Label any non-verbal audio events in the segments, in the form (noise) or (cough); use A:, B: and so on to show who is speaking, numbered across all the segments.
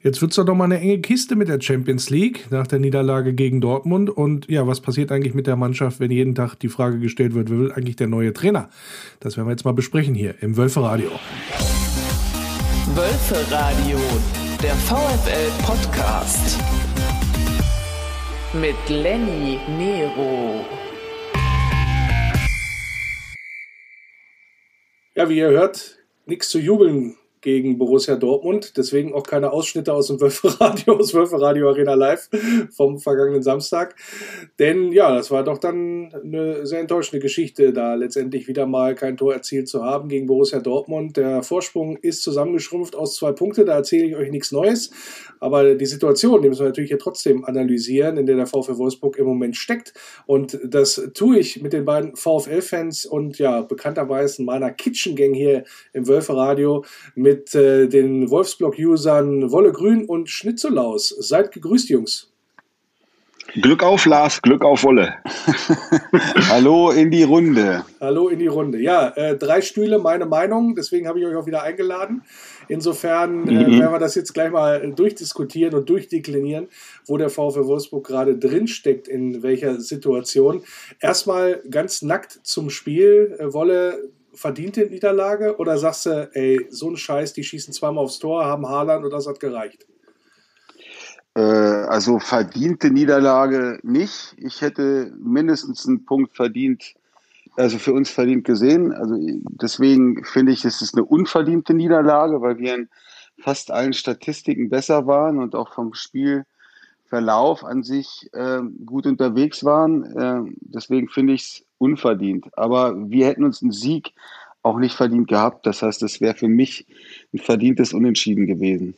A: Jetzt wird es doch noch mal eine enge Kiste mit der Champions League nach der Niederlage gegen Dortmund. Und ja, was passiert eigentlich mit der Mannschaft, wenn jeden Tag die Frage gestellt wird, wer will eigentlich der neue Trainer? Das werden wir jetzt mal besprechen hier im Wölfe Radio.
B: Wölfe Radio, der VfL Podcast mit Lenny Nero.
A: Ja, wie ihr hört, nichts zu jubeln gegen Borussia Dortmund. Deswegen auch keine Ausschnitte aus dem Wölferadio, (laughs) aus Wölferadio Arena Live vom vergangenen Samstag. Denn ja, das war doch dann eine sehr enttäuschende Geschichte, da letztendlich wieder mal kein Tor erzielt zu haben gegen Borussia Dortmund. Der Vorsprung ist zusammengeschrumpft aus zwei Punkte, da erzähle ich euch nichts Neues. Aber die Situation, die müssen wir natürlich hier trotzdem analysieren, in der der VfL Wolfsburg im Moment steckt. Und das tue ich mit den beiden VfL-Fans und ja, bekannterweise meiner Kitchen Gang hier im Wölferadio mit mit äh, den Wolfsblock-Usern Wolle Grün und Schnitzelaus. Seid gegrüßt, Jungs.
C: Glück auf, Lars, Glück auf Wolle. (laughs) Hallo in die Runde.
A: Hallo in die Runde. Ja, äh, drei Stühle, meine Meinung. Deswegen habe ich euch auch wieder eingeladen. Insofern äh, mhm. werden wir das jetzt gleich mal durchdiskutieren und durchdeklinieren, wo der VfL Wolfsburg gerade drin steckt, in welcher Situation. Erstmal ganz nackt zum Spiel. Äh, Wolle, verdiente Niederlage oder sagst du, ey, so ein Scheiß, die schießen zweimal aufs Tor, haben Haaland und das hat gereicht?
C: Äh, also verdiente Niederlage nicht. Ich hätte mindestens einen Punkt verdient, also für uns verdient gesehen. Also deswegen finde ich, es ist eine unverdiente Niederlage, weil wir in fast allen Statistiken besser waren und auch vom Spielverlauf an sich äh, gut unterwegs waren. Äh, deswegen finde ich es unverdient. Aber wir hätten uns einen Sieg auch nicht verdient gehabt. Das heißt, es wäre für mich ein verdientes Unentschieden gewesen.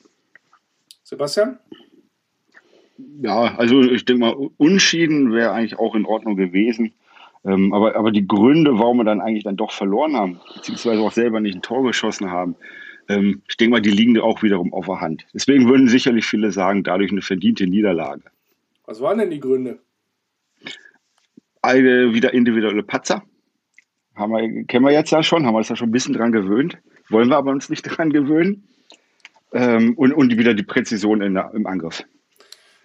A: Sebastian?
C: Ja, also ich denke mal, Unschieden wäre eigentlich auch in Ordnung gewesen. Ähm, aber, aber die Gründe, warum wir dann eigentlich dann doch verloren haben, beziehungsweise auch selber nicht ein Tor geschossen haben, ähm, ich denke mal, die liegen auch wiederum auf der Hand. Deswegen würden sicherlich viele sagen, dadurch eine verdiente Niederlage.
A: Was waren denn die Gründe?
C: Eine wieder individuelle Patzer. Haben wir, kennen wir jetzt ja schon, haben wir uns ja schon ein bisschen dran gewöhnt. Wollen wir aber uns nicht (laughs) dran gewöhnen. Ähm, und, und wieder die Präzision in im Angriff.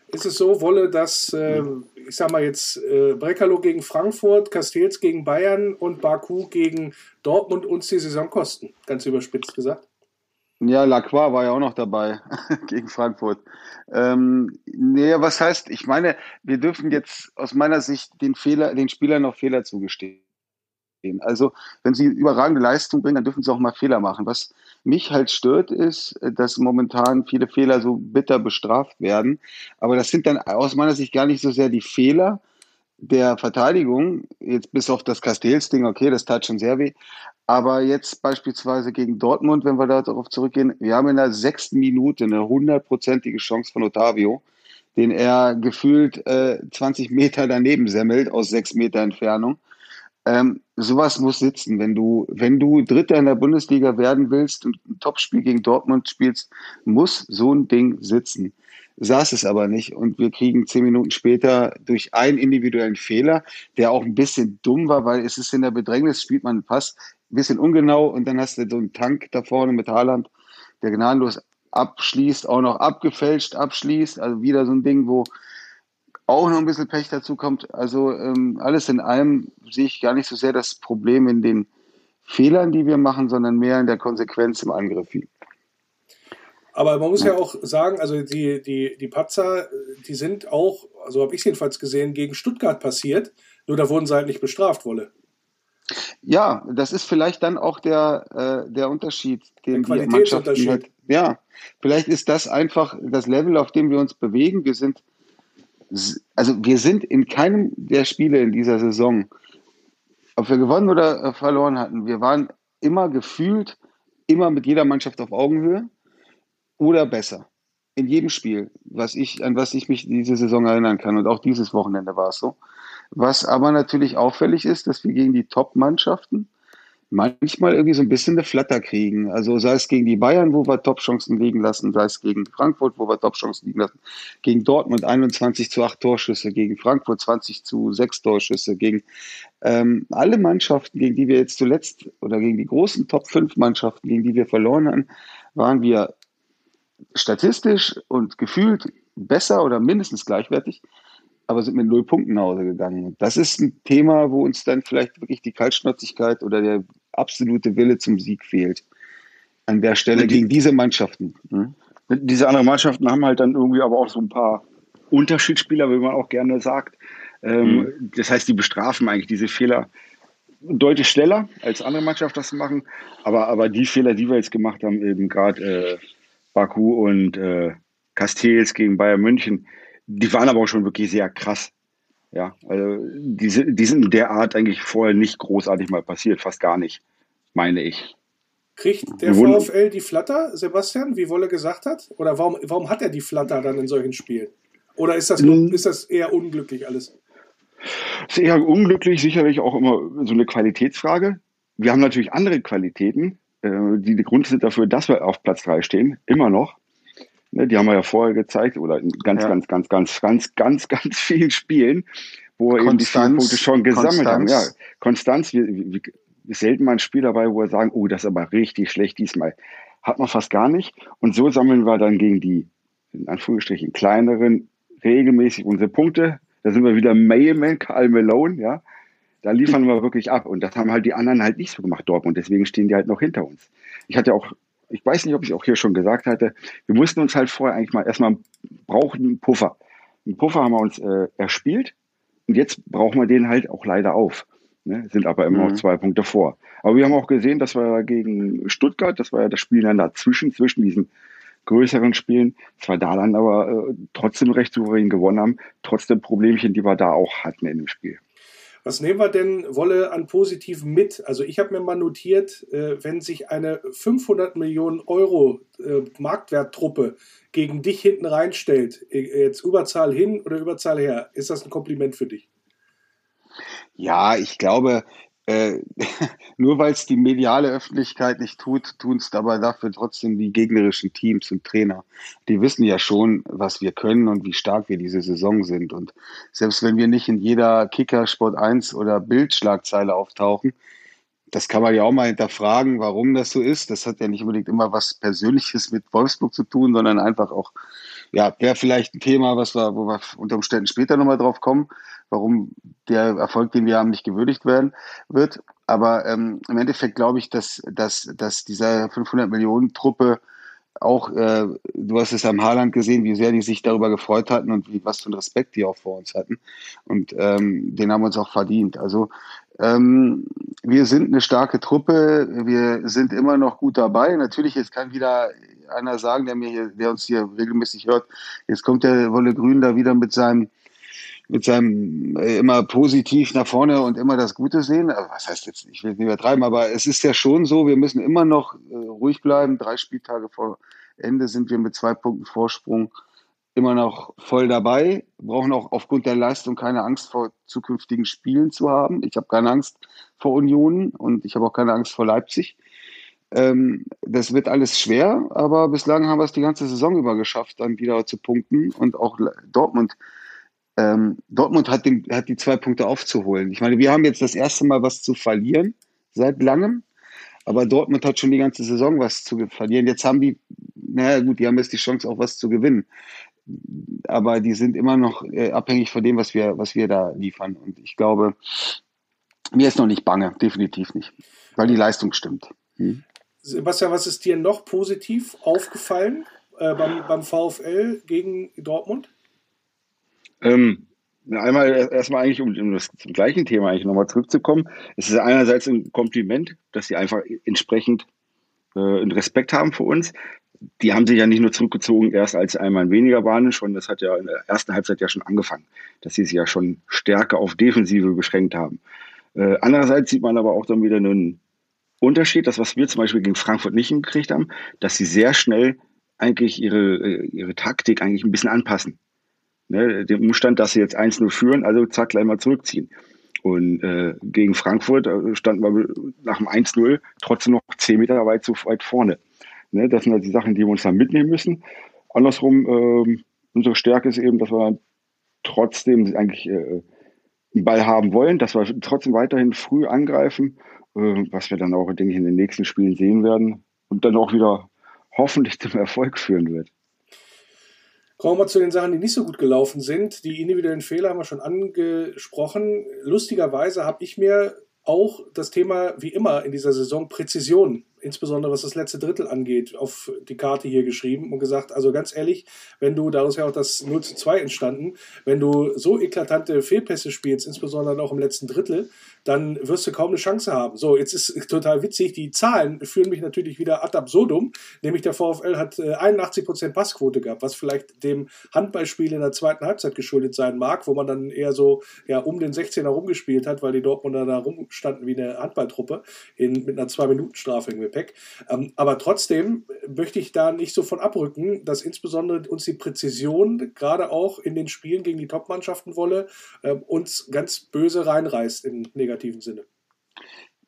A: Ist es so, Wolle, dass, äh, ich sag mal jetzt, äh, Breckerloh gegen Frankfurt, Castells gegen Bayern und Baku gegen Dortmund uns die Saison kosten? Ganz überspitzt gesagt.
C: Ja, Lacroix war ja auch noch dabei (laughs) gegen Frankfurt. Ähm, nee, was heißt, ich meine, wir dürfen jetzt aus meiner Sicht den Fehler, den Spielern noch Fehler zugestehen. Also, wenn sie überragende Leistung bringen, dann dürfen sie auch mal Fehler machen. Was mich halt stört, ist, dass momentan viele Fehler so bitter bestraft werden. Aber das sind dann aus meiner Sicht gar nicht so sehr die Fehler, der Verteidigung, jetzt bis auf das Castells-Ding, okay, das tat schon sehr weh, aber jetzt beispielsweise gegen Dortmund, wenn wir darauf zurückgehen, wir haben in der sechsten Minute eine hundertprozentige Chance von Otavio, den er gefühlt äh, 20 Meter daneben semmelt aus sechs Meter Entfernung. Ähm, sowas muss sitzen. Wenn du, wenn du Dritter in der Bundesliga werden willst und ein Topspiel gegen Dortmund spielst, muss so ein Ding sitzen saß es aber nicht. Und wir kriegen zehn Minuten später durch einen individuellen Fehler, der auch ein bisschen dumm war, weil es ist in der Bedrängnis, spielt man Pass, ein bisschen ungenau und dann hast du so einen Tank da vorne mit Haaland, der gnadenlos abschließt, auch noch abgefälscht abschließt. Also wieder so ein Ding, wo auch noch ein bisschen Pech dazu kommt. Also ähm, alles in allem sehe ich gar nicht so sehr das Problem in den Fehlern, die wir machen, sondern mehr in der Konsequenz im Angriff.
A: Aber man muss ja auch sagen, also die, die, die Patzer, die sind auch, also habe ich es jedenfalls gesehen, gegen Stuttgart passiert, nur da wurden sie halt nicht bestraft, Wolle.
C: Ja, das ist vielleicht dann auch der, äh, der Unterschied, den
A: der Qualitätsunterschied. Halt,
C: ja, vielleicht ist das einfach das Level, auf dem wir uns bewegen. Wir sind, also wir sind in keinem der Spiele in dieser Saison, ob wir gewonnen oder äh, verloren hatten, wir waren immer gefühlt, immer mit jeder Mannschaft auf Augenhöhe oder besser. In jedem Spiel, was ich, an was ich mich diese Saison erinnern kann. Und auch dieses Wochenende war es so. Was aber natürlich auffällig ist, dass wir gegen die Top-Mannschaften manchmal irgendwie so ein bisschen eine Flatter kriegen. Also sei es gegen die Bayern, wo wir Top-Chancen liegen lassen, sei es gegen Frankfurt, wo wir Top-Chancen liegen lassen, gegen Dortmund 21 zu 8 Torschüsse, gegen Frankfurt 20 zu 6 Torschüsse, gegen ähm, alle Mannschaften, gegen die wir jetzt zuletzt oder gegen die großen Top-5 Mannschaften, gegen die wir verloren haben, waren wir statistisch und gefühlt besser oder mindestens gleichwertig, aber sind mit null Punkten nach Hause gegangen. Das ist ein Thema, wo uns dann vielleicht wirklich die Kaltschnäuzigkeit oder der absolute Wille zum Sieg fehlt. An der Stelle die, gegen diese Mannschaften. Hm?
D: Diese anderen Mannschaften haben halt dann irgendwie aber auch so ein paar Unterschiedsspieler, wie man auch gerne sagt. Ähm, mhm. Das heißt, die bestrafen eigentlich diese Fehler deutlich schneller als andere Mannschaften das machen. Aber, aber die Fehler, die wir jetzt gemacht haben, eben gerade äh, Baku und äh, Castells gegen Bayern München, die waren aber auch schon wirklich sehr krass. Ja, also die, die sind in der Art eigentlich vorher nicht großartig mal passiert, fast gar nicht, meine ich.
A: Kriegt der VfL die Flatter, Sebastian, wie Wolle gesagt hat? Oder warum, warum hat er die Flatter dann in solchen Spielen? Oder ist das, nur, ist das eher unglücklich alles?
D: Ist eher unglücklich, sicherlich auch immer so eine Qualitätsfrage. Wir haben natürlich andere Qualitäten, äh, die der Grund sind dafür, dass wir auf Platz 3 stehen, immer noch. Ne, die haben wir ja vorher gezeigt oder in ganz, ja. ganz, ganz, ganz, ganz, ganz, ganz vielen Spielen, wo wir eben die Punkte schon gesammelt Konstanz. haben. Ja, Konstanz, wie, wie, selten mal ein Spiel dabei, wo wir sagen, oh, das ist aber richtig schlecht diesmal. Hat man fast gar nicht. Und so sammeln wir dann gegen die, in Anführungsstrichen, kleineren, regelmäßig unsere Punkte. Da sind wir wieder Mayman, Karl Malone, ja. Da liefern wir wirklich ab. Und das haben halt die anderen halt nicht so gemacht, Dortmund. Deswegen stehen die halt noch hinter uns. Ich hatte auch ich weiß nicht, ob ich es auch hier schon gesagt hatte, wir mussten uns halt vorher eigentlich mal erstmal brauchen einen Puffer. Einen Puffer haben wir uns äh, erspielt und jetzt brauchen wir den halt auch leider auf. Ne? Sind aber immer mhm. noch zwei Punkte vor. Aber wir haben auch gesehen, dass wir gegen Stuttgart, das war ja das Spiel dann dazwischen, zwischen diesen größeren Spielen, zwar da dann aber äh, trotzdem recht souverän gewonnen haben, trotz der Problemchen, die wir da auch hatten in dem Spiel.
A: Was nehmen wir denn, Wolle, an Positiven mit? Also ich habe mir mal notiert, äh, wenn sich eine 500 Millionen Euro äh, Marktwerttruppe gegen dich hinten reinstellt, äh, jetzt Überzahl hin oder Überzahl her, ist das ein Kompliment für dich?
C: Ja, ich glaube, äh, (laughs) nur weil es die mediale Öffentlichkeit nicht tut, tun es dabei dafür trotzdem die gegnerischen Teams und Trainer. Die wissen ja schon, was wir können und wie stark wir diese Saison sind. Und selbst wenn wir nicht in jeder Kicker, Sport 1 oder Bildschlagzeile auftauchen, das kann man ja auch mal hinterfragen, warum das so ist. Das hat ja nicht unbedingt immer was Persönliches mit Wolfsburg zu tun, sondern einfach auch, ja, wäre vielleicht ein Thema, was wir, wo wir unter Umständen später nochmal drauf kommen warum der Erfolg, den wir haben, nicht gewürdigt werden wird. Aber ähm, im Endeffekt glaube ich, dass, dass, dass dieser 500 Millionen Truppe auch, äh, du hast es am Haaland gesehen, wie sehr die sich darüber gefreut hatten und wie, was für einen Respekt die auch vor uns hatten. Und ähm, den haben wir uns auch verdient. Also ähm, wir sind eine starke Truppe, wir sind immer noch gut dabei. Natürlich, jetzt kann wieder einer sagen, der mir hier, der uns hier regelmäßig hört, jetzt kommt der Wolle Grün da wieder mit seinem mit seinem äh, immer positiv nach vorne und immer das Gute sehen. Also, was heißt jetzt, ich will nicht übertreiben, aber es ist ja schon so, wir müssen immer noch äh, ruhig bleiben. Drei Spieltage vor Ende sind wir mit zwei Punkten Vorsprung immer noch voll dabei, brauchen auch aufgrund der Leistung keine Angst vor zukünftigen Spielen zu haben. Ich habe keine Angst vor Union und ich habe auch keine Angst vor Leipzig. Ähm, das wird alles schwer, aber bislang haben wir es die ganze Saison über geschafft, dann wieder zu punkten und auch Dortmund ähm, Dortmund hat, den, hat die zwei Punkte aufzuholen. Ich meine, wir haben jetzt das erste Mal was zu verlieren seit langem, aber Dortmund hat schon die ganze Saison was zu verlieren. Jetzt haben die, naja gut, die haben jetzt die Chance auch was zu gewinnen. Aber die sind immer noch äh, abhängig von dem, was wir, was wir da liefern. Und ich glaube, mir ist noch nicht bange, definitiv nicht, weil die Leistung stimmt. Hm?
A: Sebastian, was ist dir noch positiv aufgefallen äh, beim, beim VfL gegen Dortmund?
D: Ähm, einmal erstmal eigentlich, um, um das zum gleichen Thema eigentlich nochmal zurückzukommen. Es ist einerseits ein Kompliment, dass sie einfach entsprechend äh, Respekt haben für uns. Die haben sich ja nicht nur zurückgezogen, erst als einmal weniger waren, schon, das hat ja in der ersten Halbzeit ja schon angefangen, dass sie sich ja schon stärker auf Defensive beschränkt haben. Äh, andererseits sieht man aber auch dann wieder einen Unterschied, das, was wir zum Beispiel gegen Frankfurt nicht hingekriegt haben, dass sie sehr schnell eigentlich ihre, äh, ihre Taktik eigentlich ein bisschen anpassen. Ne, dem Umstand, dass sie jetzt 1-0 führen, also zack, gleich mal zurückziehen. Und äh, gegen Frankfurt äh, standen wir nach dem 1-0 trotzdem noch 10 Meter weit zu weit vorne. Ne, das sind halt die Sachen, die wir uns dann mitnehmen müssen. Andersrum, äh, unsere Stärke ist eben, dass wir trotzdem eigentlich äh, einen Ball haben wollen, dass wir trotzdem weiterhin früh angreifen, äh, was wir dann auch, denke ich, in den nächsten Spielen sehen werden. Und dann auch wieder hoffentlich zum Erfolg führen wird.
A: Kommen wir zu den Sachen, die nicht so gut gelaufen sind. Die individuellen Fehler haben wir schon angesprochen. Lustigerweise habe ich mir auch das Thema, wie immer in dieser Saison, Präzision insbesondere was das letzte Drittel angeht, auf die Karte hier geschrieben und gesagt, also ganz ehrlich, wenn du, daraus ja auch das 0 zu 2 entstanden, wenn du so eklatante Fehlpässe spielst, insbesondere auch im letzten Drittel, dann wirst du kaum eine Chance haben. So, jetzt ist total witzig, die Zahlen führen mich natürlich wieder ad absurdum, nämlich der VfL hat 81% äh, Passquote gehabt, was vielleicht dem Handballspiel in der zweiten Halbzeit geschuldet sein mag, wo man dann eher so ja, um den 16er rumgespielt hat, weil die Dortmunder da rumstanden wie eine Handballtruppe in, mit einer 2-Minuten-Strafe im Gepäck. Ähm, aber trotzdem möchte ich da nicht so von abrücken, dass insbesondere uns die Präzision, gerade auch in den Spielen gegen die Top-Mannschaften wolle, äh, uns ganz böse reinreißt im negativen Sinne.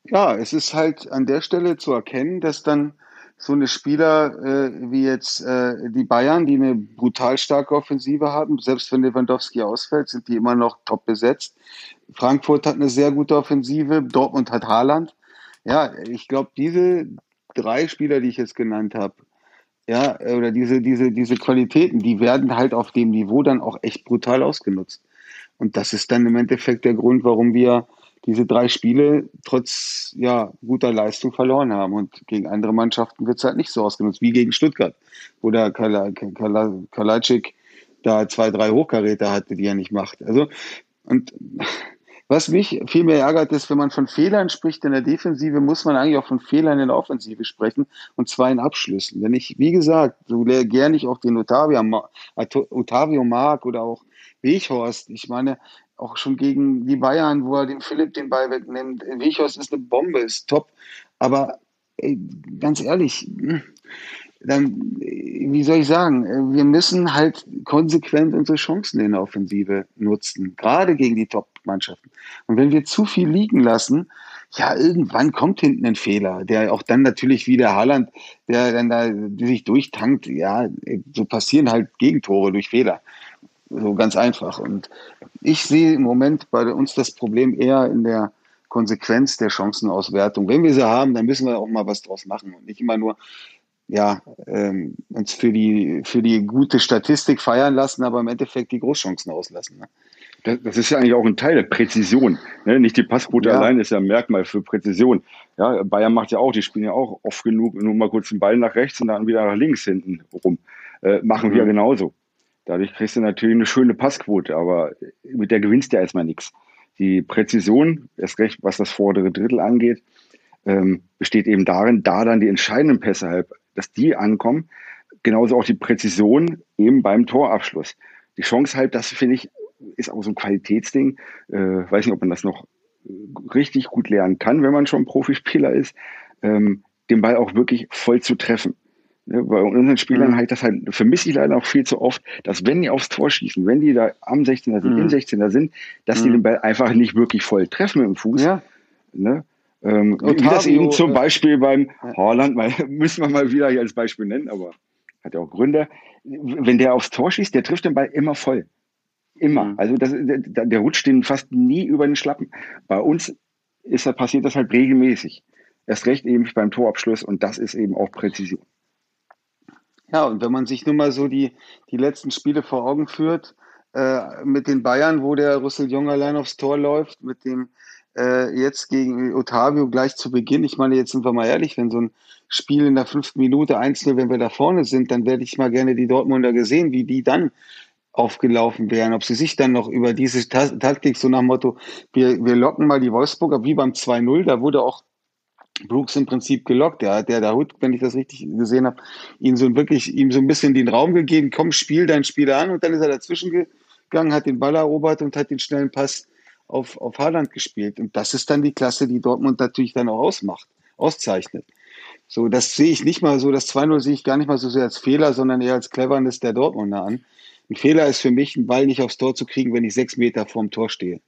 C: Ja, es ist halt an der Stelle zu erkennen, dass dann so eine Spieler äh, wie jetzt äh, die Bayern, die eine brutal starke Offensive haben, selbst wenn Lewandowski ausfällt, sind die immer noch top besetzt. Frankfurt hat eine sehr gute Offensive, Dortmund hat Haaland. Ja, ich glaube, diese drei Spieler, die ich jetzt genannt habe, ja, oder diese, diese, diese Qualitäten, die werden halt auf dem Niveau dann auch echt brutal ausgenutzt. Und das ist dann im Endeffekt der Grund, warum wir diese drei Spiele trotz ja, guter Leistung verloren haben. Und gegen andere Mannschaften wird es halt nicht so ausgenutzt, wie gegen Stuttgart, wo der Kalajdzic da zwei, drei Hochkaräter hatte, die er nicht macht. Also, und (laughs) was mich viel mehr ärgert, ist, wenn man von Fehlern spricht in der Defensive, muss man eigentlich auch von Fehlern in der Offensive sprechen und zwar in Abschlüssen. Wenn ich, wie gesagt, so gerne ich auch den Otavio, Otavio mag oder auch Weghorst, ich meine, auch schon gegen die Bayern, wo er den Philipp den Ball wegnimmt. Weghorst ist eine Bombe, ist top. Aber ey, ganz ehrlich, hm, dann, wie soll ich sagen, wir müssen halt konsequent unsere Chancen in der Offensive nutzen, gerade gegen die Top-Mannschaften. Und wenn wir zu viel liegen lassen, ja, irgendwann kommt hinten ein Fehler, der auch dann natürlich wie der Haaland, der dann da sich durchtankt, ja, so passieren halt Gegentore durch Fehler. So ganz einfach. Und ich sehe im Moment bei uns das Problem eher in der Konsequenz der Chancenauswertung. Wenn wir sie haben, dann müssen wir auch mal was draus machen und nicht immer nur ja, ähm, uns für die, für die gute Statistik feiern lassen, aber im Endeffekt die Großchancen auslassen. Ne?
D: Das, das, ist ja eigentlich auch ein Teil der Präzision. Ne? Nicht die Passquote ja. allein ist ja ein Merkmal für Präzision. Ja, Bayern macht ja auch, die spielen ja auch oft genug nur mal kurz den Ball nach rechts und dann wieder nach links hinten rum. Äh, machen mhm. wir genauso. Dadurch kriegst du natürlich eine schöne Passquote, aber mit der gewinnst du ja erstmal nichts. Die Präzision, erst recht, was das vordere Drittel angeht, ähm, besteht eben darin, da dann die entscheidenden Pässe halt dass die ankommen. Genauso auch die Präzision eben beim Torabschluss. Die Chance halt, das finde ich, ist auch so ein Qualitätsding. Äh, weiß nicht, ob man das noch richtig gut lernen kann, wenn man schon Profispieler ist, ähm, den Ball auch wirklich voll zu treffen. Ja, bei unseren Spielern mhm. halt das halt, vermisse ich leider auch viel zu oft, dass wenn die aufs Tor schießen, wenn die da am 16er sind, mhm. im 16er sind, dass mhm. die den Ball einfach nicht wirklich voll treffen mit dem Fuß. Ja. Ne? Ähm, wie das eben zum äh, Beispiel beim Holland, mal, (laughs) müssen wir mal wieder hier als Beispiel nennen, aber hat ja auch Gründe. Wenn der aufs Tor schießt, der trifft den Ball immer voll. Immer. Mhm. Also das, der, der rutscht den fast nie über den Schlappen. Bei uns ist, passiert das halt regelmäßig. Erst recht eben beim Torabschluss und das ist eben auch Präzision.
C: Ja, und wenn man sich nun mal so die, die letzten Spiele vor Augen führt, äh, mit den Bayern, wo der Russell Jung allein aufs Tor läuft, mit dem äh, jetzt gegen Otavio gleich zu Beginn. Ich meine, jetzt sind wir mal ehrlich, wenn so ein Spiel in der fünften Minute einzeln, wenn wir da vorne sind, dann werde ich mal gerne die Dortmunder gesehen, wie die dann aufgelaufen wären, ob sie sich dann noch über diese Taktik so nach Motto, wir, wir locken mal die Wolfsburger, wie beim 2-0, da wurde auch Brooks im Prinzip gelockt. Der hat der da Hut, wenn ich das richtig gesehen habe, ihm so wirklich, ihm so ein bisschen den Raum gegeben, komm, spiel dein Spiel an und dann ist er dazwischen gegangen, hat den Ball erobert und hat den schnellen Pass auf, auf Haaland gespielt. Und das ist dann die Klasse, die Dortmund natürlich dann auch ausmacht, auszeichnet. So, das sehe ich nicht mal so, das 2-0 sehe ich gar nicht mal so sehr als Fehler, sondern eher als Cleverness der Dortmunder an. Ein Fehler ist für mich, einen Ball nicht aufs Tor zu kriegen, wenn ich sechs Meter vorm Tor stehe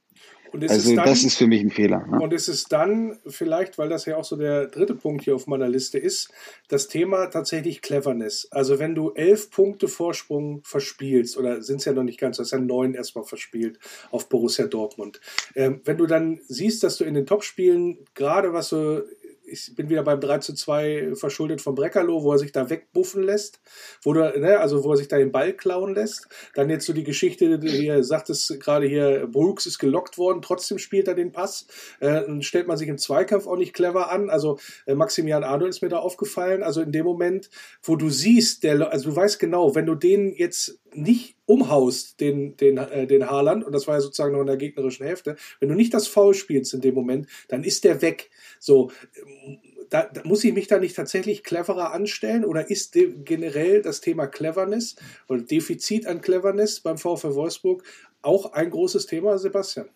C: also dann, das ist für mich ein Fehler.
A: Ne? Und es ist dann vielleicht, weil das ja auch so der dritte Punkt hier auf meiner Liste ist, das Thema tatsächlich Cleverness. Also wenn du elf Punkte Vorsprung verspielst, oder sind es ja noch nicht ganz, das ist ja neun erstmal verspielt auf Borussia Dortmund. Ähm, wenn du dann siehst, dass du in den Topspielen, gerade was so ich bin wieder beim 3 zu 2 verschuldet von Breckerloh, wo er sich da wegbuffen lässt, wo du, ne, also wo er sich da den Ball klauen lässt. Dann jetzt so die Geschichte, hier sagt es gerade hier, Brooks ist gelockt worden, trotzdem spielt er den Pass. Äh, stellt man sich im Zweikampf auch nicht clever an. Also äh, Maximilian Arnold ist mir da aufgefallen. Also in dem Moment, wo du siehst, der, also du weißt genau, wenn du den jetzt nicht umhaust, den, den, äh, den Haaland, und das war ja sozusagen noch in der gegnerischen Hälfte, wenn du nicht das Foul spielst in dem Moment, dann ist der weg. So, da, da muss ich mich da nicht tatsächlich cleverer anstellen oder ist generell das Thema Cleverness oder Defizit an Cleverness beim VfL Wolfsburg auch ein großes Thema, Sebastian?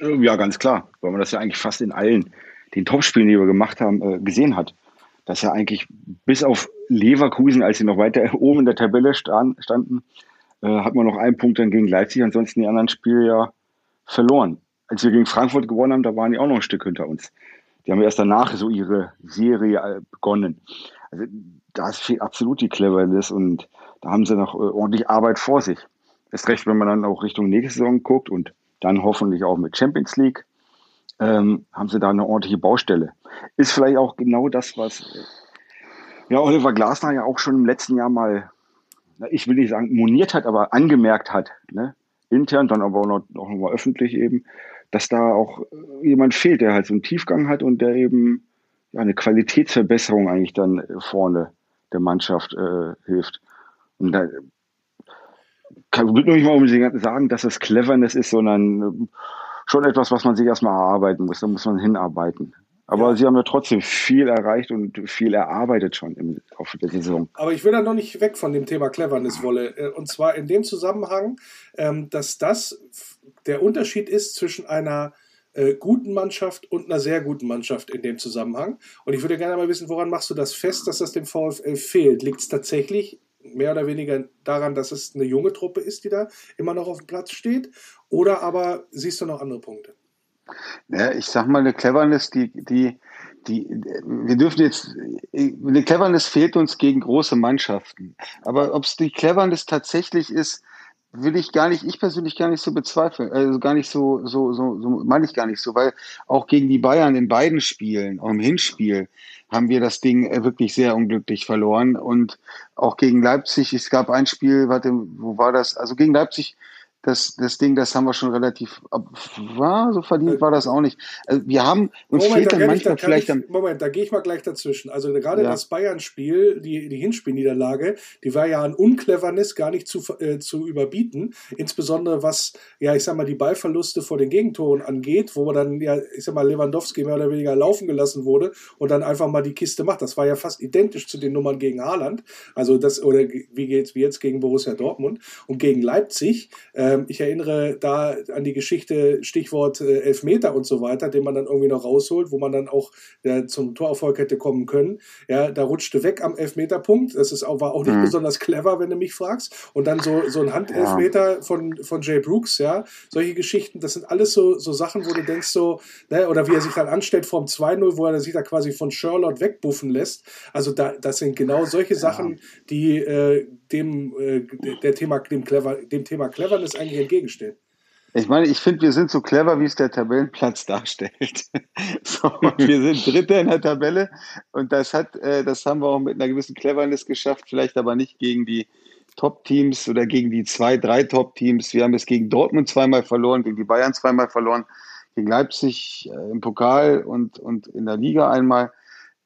D: Ja, ganz klar, weil man das ja eigentlich fast in allen den Topspielen, die wir gemacht haben, äh, gesehen hat. Dass ja eigentlich bis auf Leverkusen, als sie noch weiter (laughs) oben in der Tabelle standen, äh, hat man noch einen Punkt dann gegen Leipzig, ansonsten die anderen Spiele ja verloren. Als wir gegen Frankfurt gewonnen haben, da waren die auch noch ein Stück hinter uns. Die haben erst danach so ihre Serie äh, begonnen. Also da fehlt absolut die Cleverness und da haben sie noch äh, ordentlich Arbeit vor sich. Ist recht, wenn man dann auch Richtung nächste Saison guckt und dann hoffentlich auch mit Champions League, ähm, haben sie da eine ordentliche Baustelle. Ist vielleicht auch genau das, was äh, ja, Oliver Glasner ja auch schon im letzten Jahr mal, ich will nicht sagen moniert hat, aber angemerkt hat, ne? intern, dann aber auch noch, auch noch mal öffentlich eben, dass da auch äh, jemand fehlt, der halt so einen Tiefgang hat und der eben ja, eine Qualitätsverbesserung eigentlich dann vorne der Mannschaft äh, hilft. Und da kann, will nur nicht mal unbedingt sagen, dass es Cleverness ist, sondern äh, schon etwas, was man sich erstmal erarbeiten muss. Da muss man hinarbeiten. Aber ja. sie haben ja trotzdem viel erreicht und viel erarbeitet schon im Laufe der Saison.
A: Aber ich will da noch nicht weg von dem Thema Cleverness, Wolle. Äh, und zwar in dem Zusammenhang, ähm, dass das der Unterschied ist zwischen einer äh, guten Mannschaft und einer sehr guten Mannschaft in dem Zusammenhang. Und ich würde gerne mal wissen, woran machst du das fest, dass das dem VfL fehlt? Liegt es tatsächlich mehr oder weniger daran, dass es eine junge Truppe ist, die da immer noch auf dem Platz steht? Oder aber siehst du noch andere Punkte?
C: Ja, ich sag mal, eine Cleverness, die, die, die, wir dürfen jetzt, eine Cleverness fehlt uns gegen große Mannschaften. Aber ob es die Cleverness tatsächlich ist, will ich gar nicht, ich persönlich gar nicht so bezweifeln, also gar nicht so, so, so, so meine ich gar nicht so, weil auch gegen die Bayern in beiden Spielen, auch im Hinspiel, haben wir das Ding äh, wirklich sehr unglücklich verloren und auch gegen Leipzig, es gab ein Spiel, warte, wo war das? Also gegen Leipzig das, das Ding, das haben wir schon relativ, war so verdient war das auch nicht. Also wir haben, uns Moment, fehlt dann manchmal
A: da
C: vielleicht
A: ich, Moment, da gehe ich mal gleich dazwischen. Also gerade ja. das Bayern-Spiel, die, die Hinspielniederlage, die war ja an Uncleverness gar nicht zu, äh, zu überbieten. Insbesondere was, ja, ich sag mal, die Ballverluste vor den Gegentoren angeht, wo dann, ja, ich sag mal, Lewandowski mehr oder weniger laufen gelassen wurde und dann einfach mal die Kiste macht. Das war ja fast identisch zu den Nummern gegen Haaland. Also das, oder wie geht's, wie jetzt gegen Borussia Dortmund und gegen Leipzig, äh, ich erinnere da an die Geschichte, Stichwort äh, Elfmeter und so weiter, den man dann irgendwie noch rausholt, wo man dann auch ja, zum Torerfolg hätte kommen können. Ja, da rutschte weg am Elfmeterpunkt. Das ist auch, war auch nicht mhm. besonders clever, wenn du mich fragst. Und dann so, so ein Handelfmeter ja. von, von Jay Brooks, ja. Solche Geschichten, das sind alles so, so Sachen, wo du denkst so, ne, oder wie er sich dann anstellt vom 2-0, wo er sich da quasi von Charlotte wegbuffen lässt. Also da, das sind genau solche Sachen, die äh, dem, äh, der Thema, dem, Clever, dem Thema Cleverness eigentlich entgegenstehen.
C: Ich meine, ich finde, wir sind so clever, wie es der Tabellenplatz darstellt. (laughs) so, wir sind Dritter in der Tabelle und das hat, äh, das haben wir auch mit einer gewissen Cleverness geschafft, vielleicht aber nicht gegen die Top-Teams oder gegen die zwei, drei Top-Teams. Wir haben es gegen Dortmund zweimal verloren, gegen die Bayern zweimal verloren, gegen Leipzig äh, im Pokal und, und in der Liga einmal.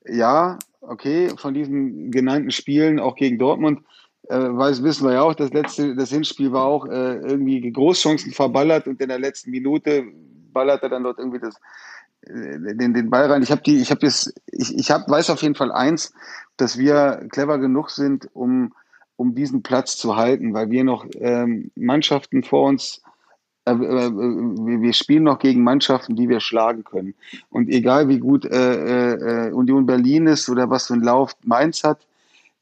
C: Ja, okay, von diesen genannten Spielen, auch gegen Dortmund, äh, weiß, wissen wir ja auch, das letzte, das Hinspiel war auch äh, irgendwie Großchancen verballert und in der letzten Minute ballert er dann dort irgendwie das, äh, den, den Ball rein. Ich habe die, ich habe jetzt, ich, ich hab, weiß auf jeden Fall eins, dass wir clever genug sind, um, um diesen Platz zu halten, weil wir noch ähm, Mannschaften vor uns äh, äh, wir spielen noch gegen Mannschaften, die wir schlagen können. Und egal wie gut äh, äh, Union Berlin ist oder was für ein Lauf Mainz hat,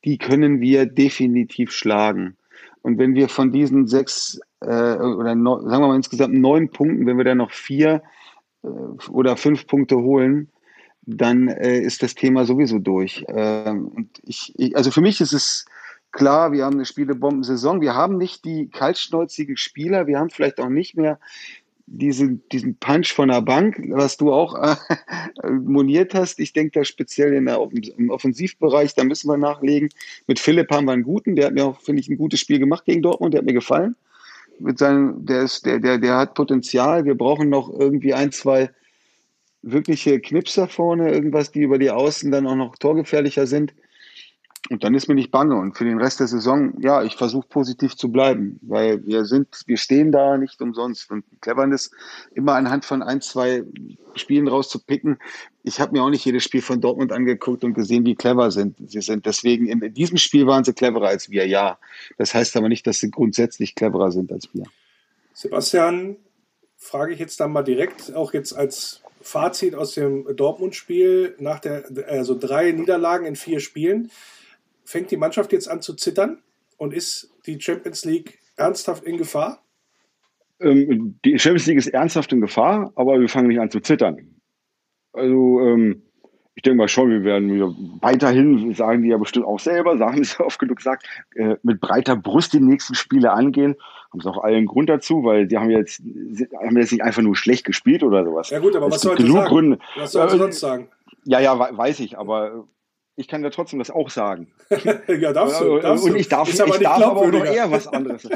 C: die können wir definitiv schlagen. Und wenn wir von diesen sechs äh, oder no, sagen wir mal insgesamt neun Punkten, wenn wir da noch vier äh, oder fünf Punkte holen, dann äh, ist das Thema sowieso durch. Ähm, und ich, ich, also für mich ist es klar, wir haben eine Spielebombensaison. Wir haben nicht die kaltschnäuzigen Spieler, wir haben vielleicht auch nicht mehr diesen, diesen Punch von der Bank, was du auch äh, moniert hast. Ich denke da speziell in der, im Offensivbereich, da müssen wir nachlegen. Mit Philipp haben wir einen guten, der hat mir auch, finde ich, ein gutes Spiel gemacht gegen Dortmund, der hat mir gefallen. Mit seinem, der ist, der, der, der hat Potenzial. Wir brauchen noch irgendwie ein, zwei wirkliche Knipser vorne, irgendwas, die über die Außen dann auch noch torgefährlicher sind. Und dann ist mir nicht bange. Und für den Rest der Saison, ja, ich versuche positiv zu bleiben, weil wir sind, wir stehen da nicht umsonst. Und Cleverness immer anhand von ein, zwei Spielen rauszupicken. Ich habe mir auch nicht jedes Spiel von Dortmund angeguckt und gesehen, wie clever sind sie sind. Deswegen in diesem Spiel waren sie cleverer als wir, ja. Das heißt aber nicht, dass sie grundsätzlich cleverer sind als wir.
A: Sebastian, frage ich jetzt dann mal direkt, auch jetzt als Fazit aus dem Dortmund-Spiel nach der, also drei Niederlagen in vier Spielen fängt die Mannschaft jetzt an zu zittern und ist die Champions League ernsthaft in Gefahr?
D: Ähm, die Champions League ist ernsthaft in Gefahr, aber wir fangen nicht an zu zittern. Also ähm, ich denke mal schon, wir werden wieder weiterhin, sagen die ja bestimmt auch selber, sagen (laughs) sie oft genug gesagt, äh, mit breiter Brust die nächsten Spiele angehen. Haben sie auch allen Grund dazu, weil die haben jetzt, haben jetzt nicht einfach nur schlecht gespielt oder sowas.
A: Ja gut, aber
D: es
A: was soll
D: genug
A: sagen?
D: Gründe.
A: Was soll sie
D: Äh,
A: sonst sagen?
D: Ja, ja, we- weiß ich, aber ich kann ja trotzdem das auch sagen. (laughs)
A: ja, darfst du. Darfst
D: und ich darf,
A: Ist aber
D: ich
A: nicht
D: darf aber auch noch eher was anderes.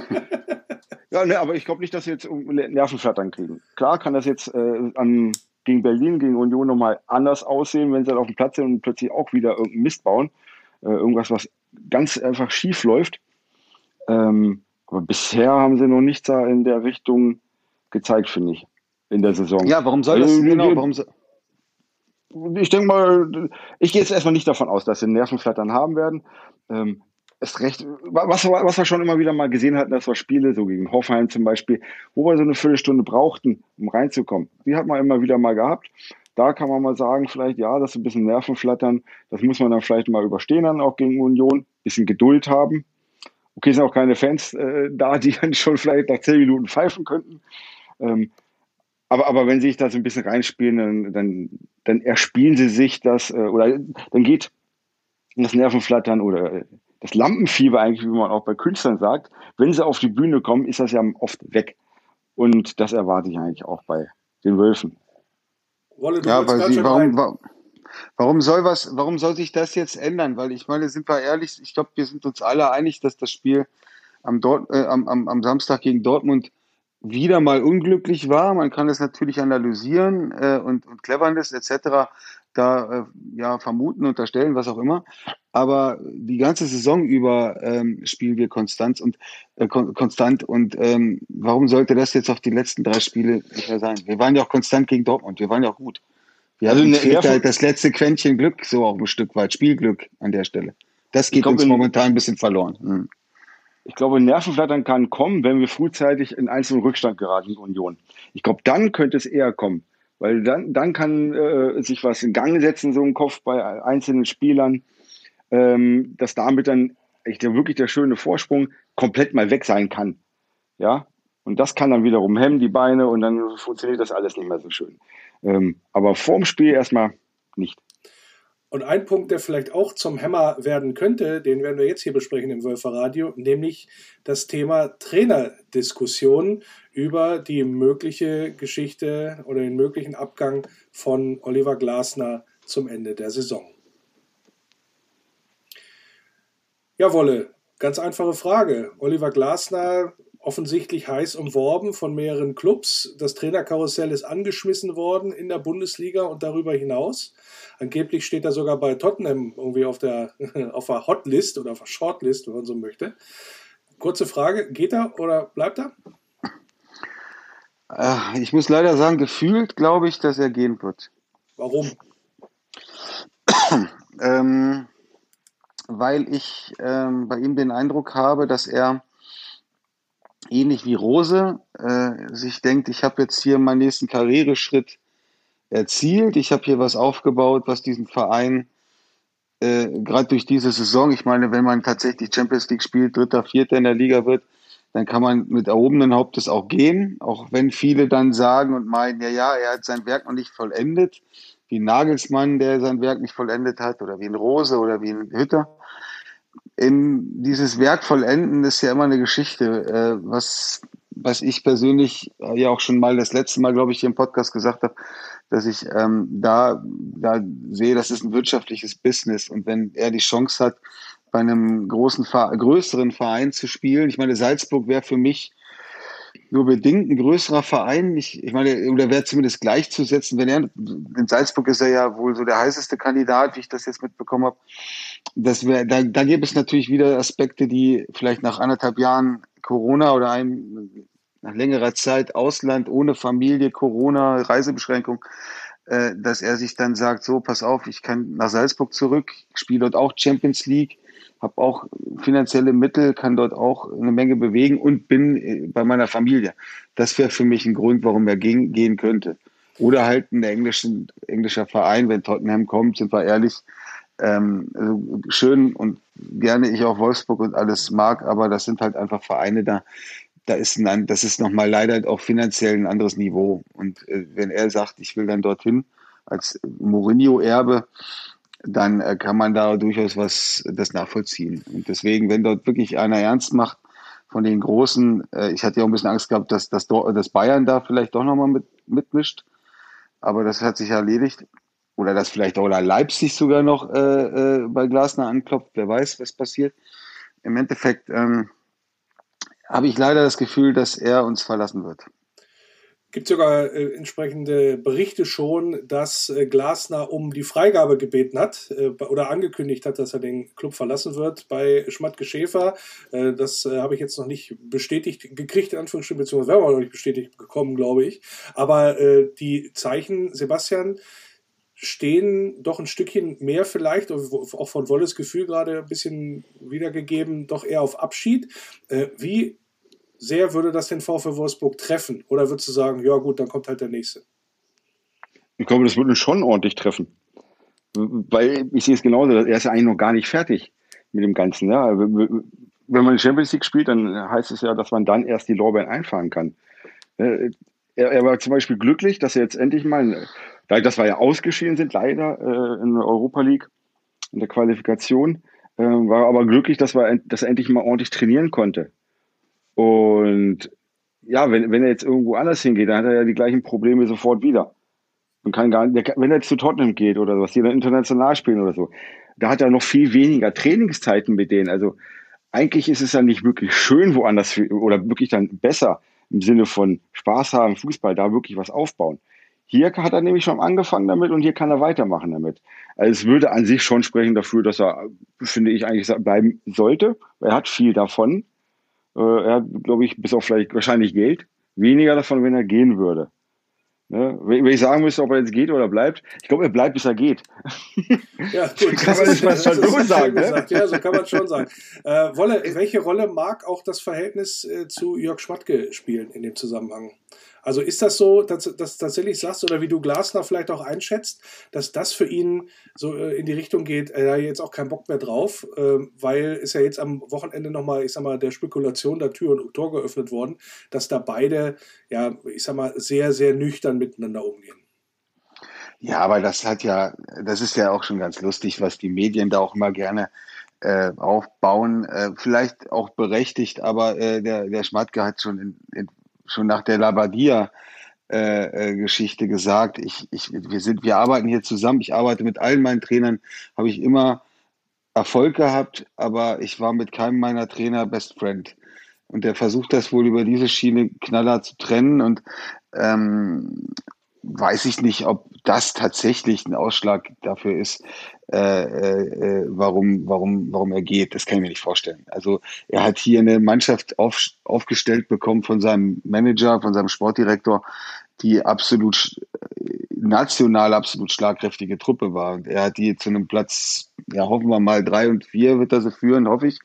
D: (laughs) ja, ne, aber ich glaube nicht, dass wir jetzt Nervenflattern kriegen. Klar kann das jetzt äh, an, gegen Berlin, gegen Union nochmal anders aussehen, wenn sie dann auf dem Platz sind und plötzlich auch wieder irgendeinen Mist bauen. Äh, irgendwas, was ganz einfach schief läuft. Ähm, aber bisher haben sie noch nichts da in der Richtung gezeigt, finde ich, in der Saison.
C: Ja, warum soll das,
D: Also,
C: genau, warum soll,
D: ich denke mal, ich gehe jetzt erstmal nicht davon aus, dass sie Nervenflattern haben werden. Ähm, ist recht, was, was wir schon immer wieder mal gesehen hatten, das war Spiele, so gegen Hoffenheim zum Beispiel, wo wir so eine Viertelstunde brauchten, um reinzukommen. Die hat man immer wieder mal gehabt. Da kann man mal sagen, vielleicht, ja, das ist ein bisschen Nervenflattern. Das muss man dann vielleicht mal überstehen, dann auch gegen Union. Bisschen Geduld haben. Okay, sind auch keine Fans äh, da, die dann schon vielleicht nach zehn Minuten pfeifen könnten. Ähm, aber, aber wenn sie sich da so ein bisschen reinspielen, dann, dann, dann erspielen sie sich das, äh, oder dann geht das Nervenflattern oder das Lampenfieber eigentlich, wie man auch bei Künstlern sagt, wenn sie auf die Bühne kommen, ist das ja oft weg. Und das erwarte ich eigentlich auch bei den Wölfen.
A: Wolle, du
C: Ja, weil sie, warum, warum, warum soll was, warum soll sich das jetzt ändern? Weil ich meine, sind wir ehrlich, ich glaube, wir sind uns alle einig, dass das Spiel am, Dort, äh, am, am, am Samstag gegen Dortmund wieder mal unglücklich war. Man kann es natürlich analysieren äh, und, und Cleverness etc. da äh, ja vermuten, unterstellen, was auch immer. Aber die ganze Saison über ähm, spielen wir konstant und äh, kon konstant und ähm, warum sollte das jetzt auf die letzten drei Spiele nicht mehr sein? Wir waren ja auch konstant gegen Dortmund, wir waren ja auch gut. Wir
D: Also
C: hatten halt das letzte Quäntchen Glück, so auch ein Stück weit, Spielglück an der Stelle. Das geht uns momentan ein bisschen verloren. Hm.
D: Ich glaube, Nervenflattern kann kommen, wenn wir frühzeitig in einzelnen Rückstand geraten in Union. Ich glaube, dann könnte es eher kommen, weil dann, dann kann äh, sich was in Gang setzen, so im Kopf bei einzelnen Spielern, ähm, dass damit dann echt der, wirklich der schöne Vorsprung komplett mal weg sein kann. Ja, und das kann dann wiederum hemmen, die Beine, und dann funktioniert das alles nicht mehr so schön. Ähm, aber vorm Spiel erstmal nicht.
A: Und ein Punkt, der vielleicht auch zum Hämmer werden könnte, den werden wir jetzt hier besprechen im Wölfer Radio, nämlich das Thema Trainerdiskussion über die mögliche Geschichte oder den möglichen Abgang von Oliver Glasner zum Ende der Saison. Ja, ganz einfache Frage. Oliver Glasner offensichtlich heiß umworben von mehreren Clubs. Das Trainerkarussell ist angeschmissen worden in der Bundesliga und darüber hinaus. Angeblich steht er sogar bei Tottenham irgendwie auf der, (laughs) auf der Hotlist oder auf der Shortlist, wenn man so möchte. Kurze Frage, geht er oder bleibt er?
C: Äh, Ich muss leider sagen, gefühlt glaube ich, dass er gehen wird.
A: Warum? (clears throat)
C: Ähm, weil ich ähm, bei ihm den Eindruck habe, dass er ähnlich wie Rose äh, sich denkt, ich habe jetzt hier meinen nächsten Karriereschritt erzielt, ich habe hier was aufgebaut, was diesen Verein äh, gerade durch diese Saison, ich meine, wenn man tatsächlich Champions League spielt, dritter, vierter in der Liga wird, dann kann man mit erhobenen Hauptes auch gehen, auch wenn viele dann sagen und meinen, ja, ja, er hat sein Werk noch nicht vollendet, wie Nagelsmann, der sein Werk nicht vollendet hat, oder wie ein Rose oder wie ein Hütter. In dieses Werk vollenden ist ja immer eine Geschichte. Äh, was was ich persönlich äh, ja auch schon mal das letzte Mal, glaube ich, hier im Podcast gesagt habe, dass ich ähm, da, da sehe, das ist ein wirtschaftliches Business. Und wenn er die Chance hat, bei einem großen, größeren Verein zu spielen, ich meine, Salzburg wäre für mich nur bedingt ein größerer Verein. Ich, ich meine, oder wäre zumindest gleichzusetzen, wenn er, in Salzburg ist er ja wohl so der heißeste Kandidat, wie ich das jetzt mitbekommen habe. Das wäre, da, da gäbe es natürlich wieder Aspekte, die vielleicht nach anderthalb Jahren Corona oder einem, nach längerer Zeit Ausland ohne Familie, Corona, Reisebeschränkung, äh, dass er sich dann sagt, so, pass auf, ich kann nach Salzburg zurück, spiele dort auch Champions League, habe auch finanzielle Mittel, kann dort auch eine Menge bewegen und bin äh, bei meiner Familie. Das wäre für mich ein Grund, warum er gehen, gehen könnte. Oder halt ein englischen, englischer Verein, wenn Tottenham kommt, sind wir ehrlich, ähm, also schön und gerne ich auch Wolfsburg und alles mag, aber das sind halt einfach Vereine da. Da ist ein, das ist nochmal leider auch finanziell ein anderes Niveau. Und äh, wenn er sagt, ich will dann dorthin als Mourinho-Erbe, dann äh, kann man da durchaus was das nachvollziehen. Und deswegen, wenn dort wirklich einer ernst macht von den Großen, äh, ich hatte ja auch ein bisschen Angst gehabt, dass, dass, dass Bayern da vielleicht doch nochmal mit, mitmischt, aber das hat sich erledigt. Oder dass vielleicht auch Leipzig sogar noch äh, äh, bei Glasner anklopft, wer weiß, was passiert. Im Endeffekt ähm, habe ich leider das Gefühl, dass er uns verlassen wird
A: gibt sogar äh, entsprechende Berichte schon, dass äh, Glasner um die Freigabe gebeten hat äh, oder angekündigt hat, dass er den Club verlassen wird bei Schmatke Schäfer. Äh, das äh, habe ich jetzt noch nicht bestätigt gekriegt, in Anführungsstrichen, beziehungsweise wäre noch nicht bestätigt gekommen, glaube ich. Aber äh, die Zeichen, Sebastian, stehen doch ein Stückchen mehr vielleicht, auch von Wolles Gefühl gerade ein bisschen wiedergegeben, doch eher auf Abschied. Wie sehr würde das den VfL Wolfsburg treffen? Oder würdest du sagen, ja gut, dann kommt halt der nächste?
D: Ich glaube, das würde schon ordentlich treffen. Weil ich sehe es genauso, er ist ja eigentlich noch gar nicht fertig mit dem Ganzen. Ja. Wenn man Champions League spielt, dann heißt es ja, dass man dann erst die Lorbeeren einfahren kann. Äh, er, war zum Beispiel glücklich, dass er jetzt endlich mal, dass wir ja ausgeschieden sind, leider äh, in der Europa League, in der Qualifikation, äh, war aber glücklich, dass, wir, dass er endlich mal ordentlich trainieren konnte. Und ja, wenn, wenn er jetzt irgendwo anders hingeht, dann hat er ja die gleichen Probleme sofort wieder. Und kann gar nicht, wenn er jetzt zu Tottenham geht oder was, die dann international spielen oder so, da hat er noch viel weniger Trainingszeiten mit denen. Also eigentlich ist es ja nicht wirklich schön woanders oder wirklich dann besser im Sinne von Spaß haben, Fußball, da wirklich was aufbauen. Hier hat er nämlich schon angefangen damit und hier kann er weitermachen damit. Also es würde an sich schon sprechen dafür, dass er, finde ich, eigentlich bleiben sollte. Er hat viel davon. Äh, er hat, glaube ich, bis auf vielleicht wahrscheinlich Geld, weniger davon, wenn er gehen würde. Ne? Wenn ich sagen müsste, ob er jetzt geht oder bleibt, ich glaube, er bleibt, bis er geht.
A: Ja, (laughs) gut, kann man schon so sagen. Ne? Ja, so kann man schon sagen. Äh, Wolle, welche Rolle mag auch das Verhältnis äh, zu Jörg Schmatke spielen in dem Zusammenhang? Also ist das so, dass du tatsächlich sagst, oder wie du Glasner vielleicht auch einschätzt, dass das für ihn so äh, in die Richtung geht, er hat jetzt auch keinen Bock mehr drauf, äh, weil ist ja jetzt am Wochenende nochmal, ich sag mal, der Spekulation der Tür und Tor geöffnet worden, dass da beide, ja, ich sag mal, sehr, sehr nüchtern miteinander umgehen.
C: Ja, aber das hat ja, das ist ja auch schon ganz lustig, was die Medien da auch immer gerne äh, aufbauen. Äh, vielleicht auch berechtigt, aber äh, der, der Schmatke hat schon in, in schon nach der Labadia äh, äh, Geschichte gesagt. Ich, ich, wir sind, wir arbeiten hier zusammen. Ich arbeite mit allen meinen Trainern, habe ich immer Erfolg gehabt, aber ich war mit keinem meiner Trainer Best Friend. Und der versucht das wohl über diese Schiene knaller zu trennen und ähm, weiß ich nicht, ob das tatsächlich ein Ausschlag dafür ist, äh, äh, warum, warum, warum er geht. Das kann ich mir nicht vorstellen. Also er hat hier eine Mannschaft auf, aufgestellt bekommen von seinem Manager, von seinem Sportdirektor, die absolut national absolut schlagkräftige Truppe war. Und er hat die zu einem Platz, ja hoffen wir mal, drei und vier wird er sie führen, hoffe ich.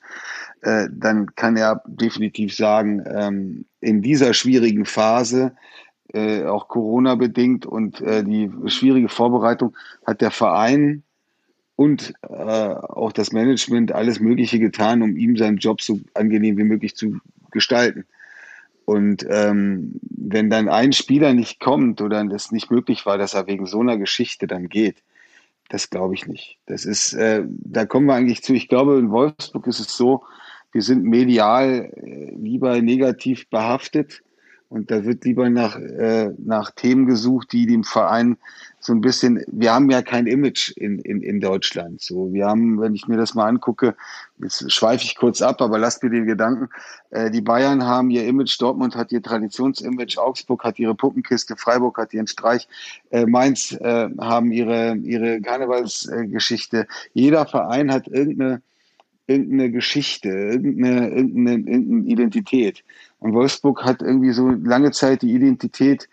C: Äh, dann kann er definitiv sagen, ähm, in dieser schwierigen Phase äh, auch Corona bedingt und äh, die schwierige Vorbereitung hat der Verein und äh, auch das Management alles Mögliche getan, um ihm seinen Job so angenehm wie möglich zu gestalten. Und ähm, wenn dann ein Spieler nicht kommt oder es nicht möglich war, dass er wegen so einer Geschichte dann geht, das glaube ich nicht. Das ist, äh, da kommen wir eigentlich zu. Ich glaube, in Wolfsburg ist es so, wir sind medial äh, lieber negativ behaftet Und da wird lieber nach, äh, nach Themen gesucht, die dem Verein so ein bisschen, wir haben ja kein Image in, in, in Deutschland. So, wir haben, wenn ich mir das mal angucke, jetzt schweife ich kurz ab, aber lasst mir den Gedanken, äh, die Bayern haben ihr Image, Dortmund hat ihr Traditionsimage, Augsburg hat ihre Puppenkiste, Freiburg hat ihren Streich, äh, Mainz äh, haben ihre, ihre Karnevalsgeschichte. Jeder Verein hat irgendeine irgendeine Geschichte, irgendeine, irgendeine, irgendeine Identität. Und Wolfsburg hat irgendwie so lange Zeit die Identität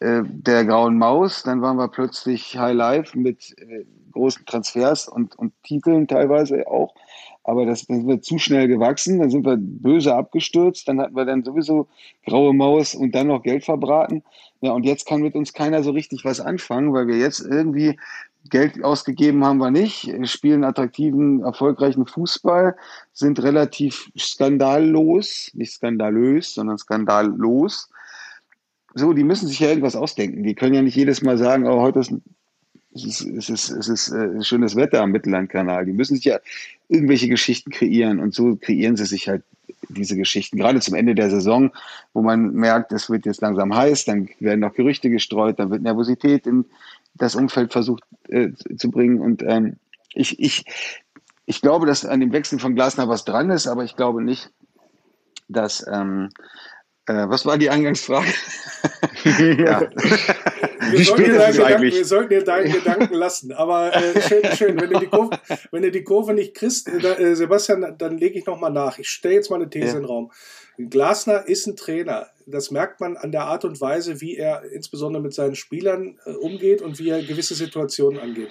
C: äh, der grauen Maus. Dann waren wir plötzlich High Life mit äh, großen Transfers und, und Titeln teilweise auch. Aber das, das wird zu schnell gewachsen. Dann sind wir böse abgestürzt. Dann hatten wir dann sowieso graue Maus und dann noch Geld verbraten. Ja, und jetzt kann mit uns keiner so richtig was anfangen, weil wir jetzt irgendwie Geld ausgegeben haben wir nicht, spielen attraktiven, erfolgreichen Fußball, sind relativ skandallos, nicht skandalös, sondern skandallos. So, die müssen sich ja irgendwas ausdenken. Die können ja nicht jedes Mal sagen, oh, heute ist, es ist, es ist, es ist äh, schönes Wetter am Mittellandkanal. Die müssen sich ja irgendwelche Geschichten kreieren und so kreieren sie sich halt diese Geschichten. Gerade zum Ende der Saison, wo man merkt, es wird jetzt langsam heiß, dann werden noch Gerüchte gestreut, dann wird Nervosität in, das Umfeld versucht äh, zu bringen. Und ähm, ich, ich, ich glaube, dass an dem Wechsel von Glasner was dran ist, aber ich glaube nicht, dass. Ähm, äh, was war die Eingangsfrage? (laughs)
A: ja. (laughs) wir, sollten dir Gedanken, wir sollten dir deinen Gedanken lassen. Aber äh, schön, schön. Wenn du die Kurve, wenn du die Kurve nicht kriegst, äh, Sebastian, dann lege ich nochmal nach. Ich stelle jetzt mal eine These ja. in den Raum. Glasner ist ein Trainer. Das merkt man an der Art und Weise, wie er insbesondere mit seinen Spielern äh, umgeht und wie er gewisse Situationen angeht.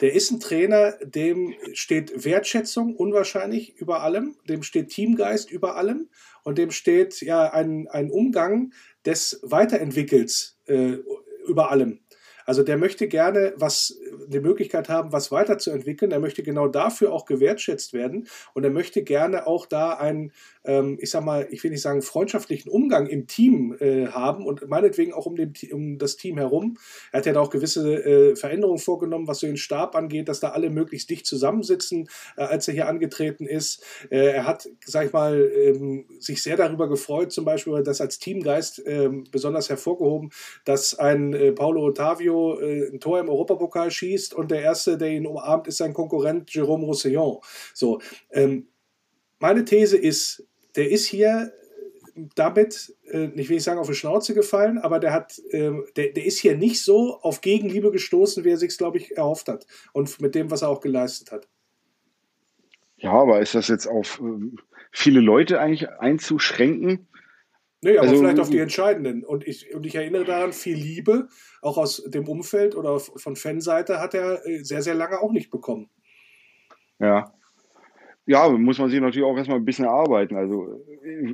A: Der ist ein Trainer, dem steht Wertschätzung unwahrscheinlich über allem, dem steht Teamgeist über allem und dem steht ja ein, ein Umgang des Weiterentwickels äh, über allem. Also der möchte gerne was, die Möglichkeit haben, was weiterzuentwickeln. Er möchte genau dafür auch gewertschätzt werden und er möchte gerne auch da einen, ähm, ich sag mal, ich will nicht sagen freundschaftlichen Umgang im Team äh, haben und meinetwegen auch um, den, um das Team herum. Er hat ja da auch gewisse äh, Veränderungen vorgenommen, was so den Stab angeht, dass da alle möglichst dicht zusammensitzen, äh, als er hier angetreten ist. Äh, er hat, sag ich mal, ähm, sich sehr darüber gefreut, zum Beispiel das als Teamgeist ähm, besonders hervorgehoben, dass ein äh, Paulo Ottavio äh, ein Tor im Europapokal schießt und der erste, der ihn umarmt, ist sein Konkurrent Jérôme Roussillon. So, ähm, meine These ist, der ist hier damit, äh, ich will nicht sagen auf die Schnauze gefallen, aber der hat, äh, der, der ist hier nicht so auf Gegenliebe gestoßen, wie er sich glaube ich, erhofft hat. Und mit dem, was er auch geleistet hat.
D: Ja, aber ist das jetzt auf äh, viele Leute eigentlich einzuschränken?
A: Nee, aber also, vielleicht auf die entscheidenden. Und ich, und ich erinnere daran, viel Liebe, auch aus dem Umfeld oder von Fanseite, hat er äh, sehr, sehr lange auch nicht bekommen.
D: Ja ja, muss man sich natürlich auch erstmal ein bisschen erarbeiten. Also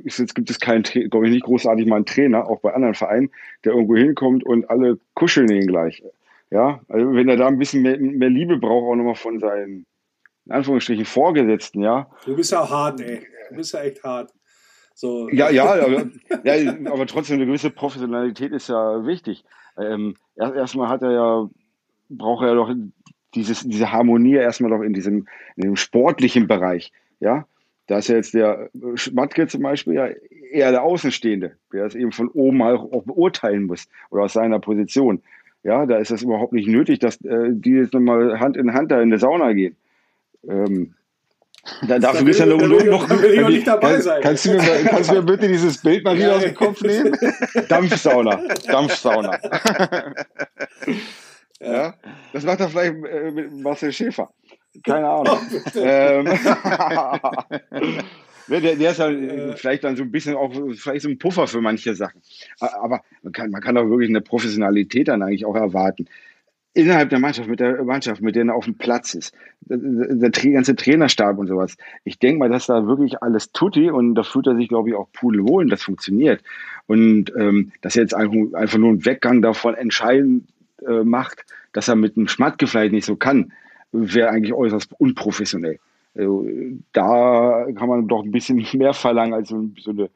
D: jetzt gibt es keinen, glaube ich, nicht großartig mal einen Trainer, auch bei anderen Vereinen, der irgendwo hinkommt und alle kuscheln ihn gleich. Ja, also wenn er da ein bisschen mehr, mehr Liebe braucht, auch nochmal von seinen, in Anführungsstrichen, Vorgesetzten, ja.
A: Du bist ja hart, ey. Du bist ja echt hart.
D: So. Ja, ja, aber, ja, aber trotzdem eine gewisse Professionalität ist ja wichtig. Ähm, erstmal hat er ja, braucht er ja doch dieses, diese Harmonie erstmal doch in diesem, in dem sportlichen Bereich. Ja, da ist ja jetzt der Schmatke zum Beispiel ja eher der Außenstehende, der es eben von oben auch, auch beurteilen muss oder aus seiner Position. Ja, da ist das überhaupt nicht nötig, dass äh, die jetzt nochmal Hand in Hand da in der Sauna gehen. Ähm, da, dafür bist du ja noch, noch, noch nicht dabei sein. Kannst du, mir, kannst du mir bitte dieses Bild mal wieder aus dem Kopf (laughs) nehmen? Dampfsauna. Dampfsauna. (laughs) Ja, das macht er vielleicht äh, mit Marcel Schäfer. Keine Ahnung. (laughs) ähm, der, der ist halt äh, vielleicht dann so ein bisschen auch vielleicht so ein Puffer für manche Sachen. Aber man kann, man kann auch wirklich eine Professionalität dann eigentlich auch erwarten. Innerhalb der Mannschaft, mit der Mannschaft, mit der er auf dem Platz ist, der, ganze Trainerstab und sowas. Ich denke mal, dass da wirklich alles tutti und da fühlt er sich, glaube ich, auch pudelwohl und das funktioniert. Und ähm, dass er jetzt einfach, nur ein Weggang davon entscheiden äh, macht, dass er mit einem Schmatke vielleicht nicht so kann, wäre eigentlich äußerst unprofessionell. Also, da kann man doch ein bisschen (laughs) mehr verlangen als so, so eine,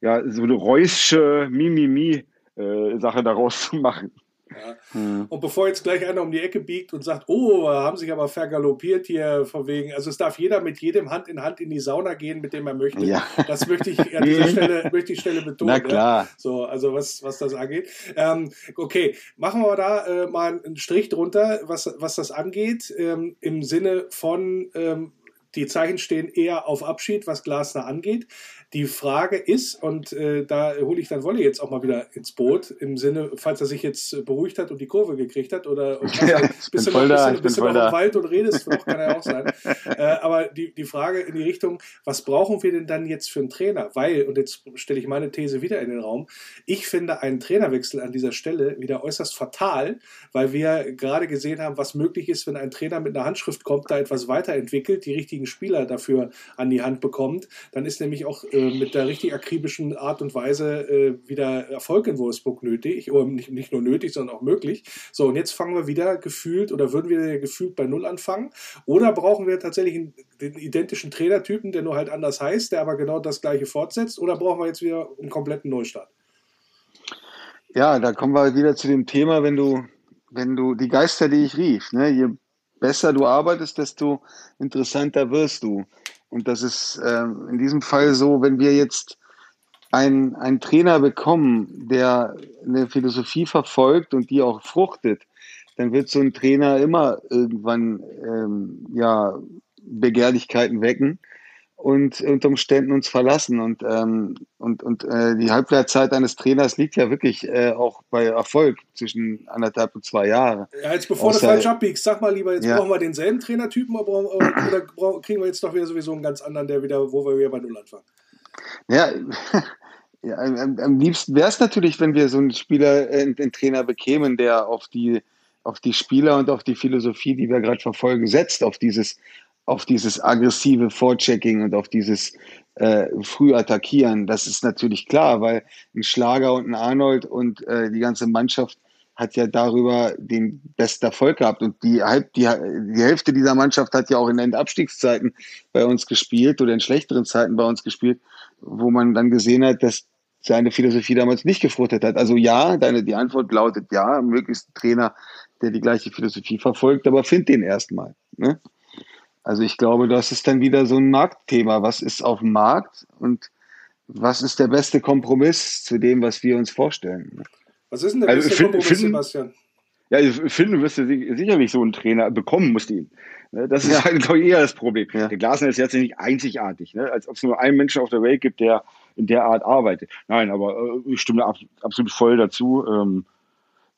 D: ja, so eine reusche Mimimi-Sache äh, daraus zu machen.
A: Ja. Mhm. Und bevor jetzt gleich einer um die Ecke biegt und sagt, oh, haben sich aber vergaloppiert hier von wegen, also es darf jeder mit jedem Hand in Hand in die Sauna gehen, mit dem er möchte. Ja. Das möchte ich an dieser Stelle, möchte ich Stelle betonen.
C: Na klar.
A: Ja. So, also was, was das angeht. Ähm, okay, machen wir da äh, mal einen Strich drunter, was, was das angeht, ähm, im Sinne von, ähm, die Zeichen stehen eher auf Abschied, was Glasner angeht. Die Frage ist, und äh, da hole ich dann Wolle jetzt auch mal wieder ins Boot, im Sinne, falls er sich jetzt beruhigt hat und die Kurve gekriegt hat, oder (laughs)
C: ja, bist du noch,
A: da, bist du noch im Wald und redest, noch kann er auch sein. (laughs) äh, aber die, die Frage in die Richtung, was brauchen wir denn dann jetzt für einen Trainer? Weil, und jetzt stelle ich meine These wieder in den Raum, ich finde einen Trainerwechsel an dieser Stelle wieder äußerst fatal, weil wir gerade gesehen haben, was möglich ist, wenn ein Trainer mit einer Handschrift kommt, da etwas weiterentwickelt, die richtigen Spieler dafür an die Hand bekommt, dann ist nämlich auch äh, mit der richtig akribischen Art und Weise äh, wieder Erfolg in Wolfsburg nötig. Oder nicht, nicht nur nötig, sondern auch möglich. So, und jetzt fangen wir wieder gefühlt oder würden wir gefühlt bei Null anfangen? Oder brauchen wir tatsächlich einen, den identischen Trainertypen, der nur halt anders heißt, der aber genau das gleiche fortsetzt? Oder brauchen wir jetzt wieder einen kompletten Neustart?
C: Ja, da kommen wir wieder zu dem Thema, wenn du, wenn du die Geister, die ich rief, ne, je besser du arbeitest, desto interessanter wirst du. Und das ist äh, in diesem Fall so, wenn wir jetzt einen, einen Trainer bekommen, der eine Philosophie verfolgt und die auch fruchtet, dann wird so ein Trainer immer irgendwann ähm, ja, Begehrlichkeiten wecken und unter Umständen uns verlassen. Und, ähm, und, und äh, die Halbwertzeit eines Trainers liegt ja wirklich äh, auch bei Erfolg zwischen anderthalb und zwei Jahren.
A: Ja, jetzt bevor Außer, du falsch abbiegst, sag mal lieber, jetzt ja. brauchen wir denselben Trainertypen oder, oder, kriegen wir jetzt doch wieder sowieso einen ganz anderen, der wieder, wo wir wieder bei Null anfangen?
C: Ja, (laughs) ja am, am liebsten wäre es natürlich, wenn wir so einen Spieler, äh, einen Trainer bekämen, der auf die auf die Spieler und auf die Philosophie, die wir gerade verfolgen, setzt, auf dieses auf dieses aggressive Vorchecking und auf dieses äh, früh attackieren. Das ist natürlich klar, weil ein Schlager und ein Arnold und äh, die ganze Mannschaft hat ja darüber den besten Erfolg gehabt. Und die, die, die Hälfte dieser Mannschaft hat ja auch in den Abstiegszeiten bei uns gespielt oder in schlechteren Zeiten bei uns gespielt, wo man dann gesehen hat, dass seine Philosophie damals nicht gefruchtet hat. Also ja, deine, die Antwort lautet ja, möglichst ein Trainer, der die gleiche Philosophie verfolgt, aber find den erstmal. Ne? Also ich glaube, das ist dann wieder so ein Marktthema. Was ist auf dem Markt und was ist der beste Kompromiss zu dem, was wir uns vorstellen?
A: Was ist denn der also beste find, Kompromiss, find, Sebastian?
D: Ja, ich finde, du wirst sicherlich so einen Trainer bekommen, musst ihn. Ne, das ist ja. halt, ich, eher das Problem. Ja. Der Glasner ist jetzt nicht einzigartig, ne? als ob es nur einen Menschen auf der Welt gibt, der in der Art arbeitet. Nein, aber äh, ich stimme absolut voll dazu, ähm,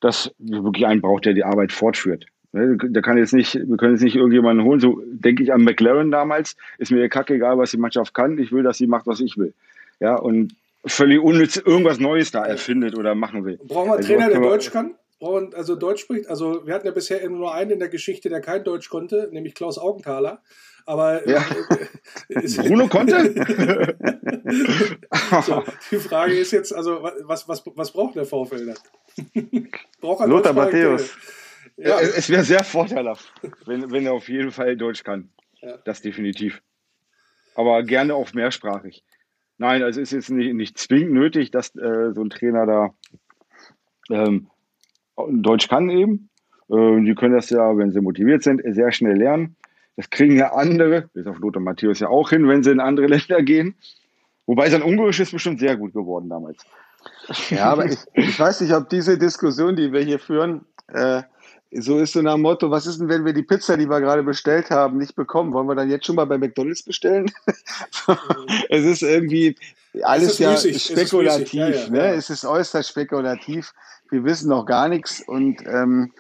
D: dass wirklich einen braucht, der die Arbeit fortführt. Ne, da kann jetzt nicht, wir können jetzt nicht irgendjemanden holen. So denke ich an McLaren damals. Ist mir kacke egal, was die Mannschaft kann. Ich will, dass sie macht, was ich will. Ja, und völlig unnütz irgendwas Neues da erfindet oder machen will.
A: Brauchen wir einen also, Trainer, der Deutsch kann? Und also Deutsch spricht, also wir hatten ja bisher eben nur einen in der Geschichte, der kein Deutsch konnte, nämlich Klaus Augenthaler. Aber
C: ja. äh, (laughs) Bruno konnte? (laughs)
A: so, die Frage ist jetzt, also was, was, was braucht der VfL dann? (laughs)
C: braucht er Lothar Matthäus.
D: Ja. Es wäre sehr vorteilhaft, wenn, wenn er auf jeden Fall Deutsch kann. Ja. Das definitiv. Aber gerne auch mehrsprachig. Nein, also es ist jetzt nicht, nicht zwingend nötig, dass äh, so ein Trainer da ähm, Deutsch kann eben. Äh, die können das ja, wenn sie motiviert sind, sehr schnell lernen. Das kriegen ja andere, bis auf Lothar Matthäus ja auch hin, wenn sie in andere (laughs) Länder gehen. Wobei sein Ungarisch ist bestimmt sehr gut geworden damals.
C: Ja, aber ich, ich weiß nicht, ob diese Diskussion, die wir hier führen, äh, so ist so nach dem Motto, was ist denn, wenn wir die Pizza, die wir gerade bestellt haben, nicht bekommen? Wollen wir dann jetzt schon mal bei McDonalds bestellen? (laughs) es ist irgendwie alles ist ja müßig. spekulativ. Ja, ja, ne? Es ist äußerst spekulativ. Wir wissen noch gar nichts und ähm,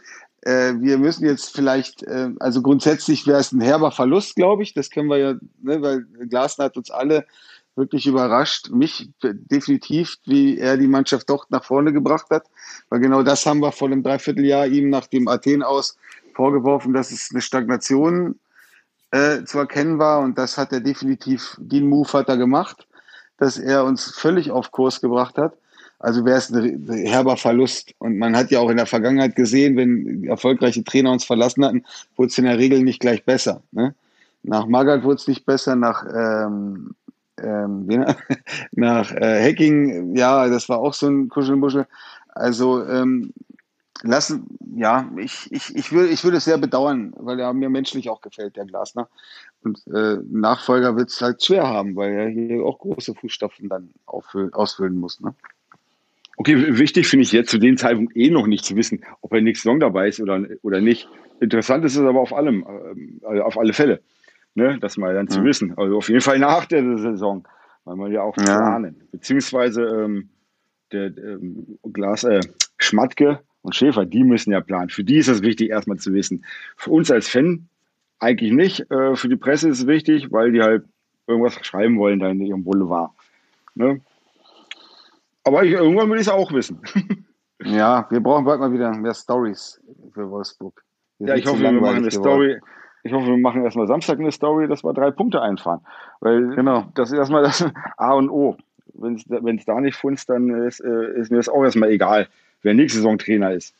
C: äh, wir müssen jetzt vielleicht, äh, also grundsätzlich wäre es ein herber Verlust, glaube ich. Das können wir ja, ne, weil Glasner hat uns alle wirklich überrascht. Mich definitiv, wie er die Mannschaft doch nach vorne gebracht hat. Weil genau das haben wir vor einem Dreivierteljahr ihm nach dem Athen aus vorgeworfen, dass es eine Stagnation äh, zu erkennen war. Und das hat er definitiv, den Move hat er gemacht, dass er uns völlig auf Kurs gebracht hat. Also wäre es ein herber Verlust. Und man hat ja auch in der Vergangenheit gesehen, wenn erfolgreiche Trainer uns verlassen hatten, wurde es in der Regel nicht gleich besser. Ne? Nach Magath wurde es nicht besser, nach ähm, ähm, (laughs) nach äh, Hacking, ja, das war auch so ein Kuschelmuschel. Also ähm, Lassen, ja, ich, ich, ich, will, ich würde es sehr bedauern, weil er mir menschlich auch gefällt, der Glasner. Und äh, Nachfolger wird es halt schwer haben, weil er hier auch große Fußstapfen dann auffüllen, ausfüllen muss. Ne?
D: Okay, wichtig finde ich jetzt zu dem Zeitpunkt eh noch nicht zu wissen, ob er nächste Saison dabei ist oder, oder nicht. Interessant ist es aber auf allem, äh, auf alle Fälle, ne, das mal dann ja. zu wissen. Also auf jeden Fall nach der Saison, weil man ja auch ja. planen. Beziehungsweise ähm, der ähm, Glas, äh, Schmatke und Schäfer, die müssen ja planen. Für die ist es wichtig, erstmal zu wissen. Für uns als Fan eigentlich nicht. Äh, für die Presse ist es wichtig, weil die halt irgendwas schreiben wollen da in ihrem Boulevard. Ne? Aber ich, irgendwann will ich es auch wissen. (laughs)
C: ja, wir brauchen bald mal wieder mehr Stories für Wolfsburg.
D: Wir ja, ich hoffe, wir machen eine geworden. Story. Ich hoffe, wir machen erstmal Samstag eine Story, dass wir drei Punkte einfahren. Weil genau. das ist erstmal das A und O. Wenn es da nicht funzt, dann ist, äh, ist mir das auch erstmal egal, wer nächste Saison Trainer ist.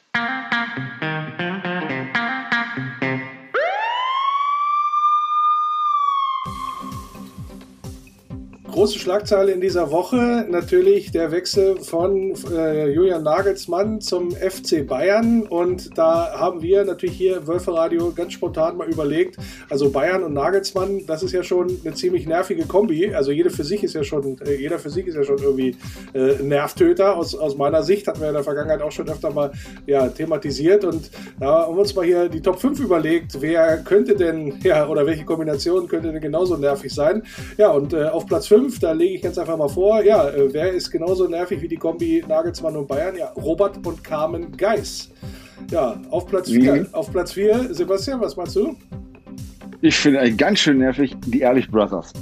A: Große Schlagzeile in dieser Woche natürlich der Wechsel von äh, Julian Nagelsmann zum FC Bayern. Und da haben wir natürlich hier im Wölferadio ganz spontan mal überlegt, also Bayern und Nagelsmann, das ist ja schon eine ziemlich nervige Kombi. Also jede für sich ist ja schon, äh, jeder für sich ist ja schon irgendwie äh, Nervtöter. Aus, aus meiner Sicht hatten wir in der Vergangenheit auch schon öfter mal ja, thematisiert. Und da haben wir uns mal hier die Top 5 überlegt, wer könnte denn, (laughs) ja, oder welche Kombination könnte denn genauso nervig sein. Ja, und äh, auf Platz 5 5, da lege ich jetzt einfach mal vor, ja, äh, wer ist genauso nervig wie die Kombi Nagelsmann und Bayern? Ja, Robert und Carmen Geis. Ja, auf Platz 4, mhm. auf Platz 4, Sebastian, was meinst du?
D: Ich finde eigentlich ganz schön nervig die Ehrlich Brothers.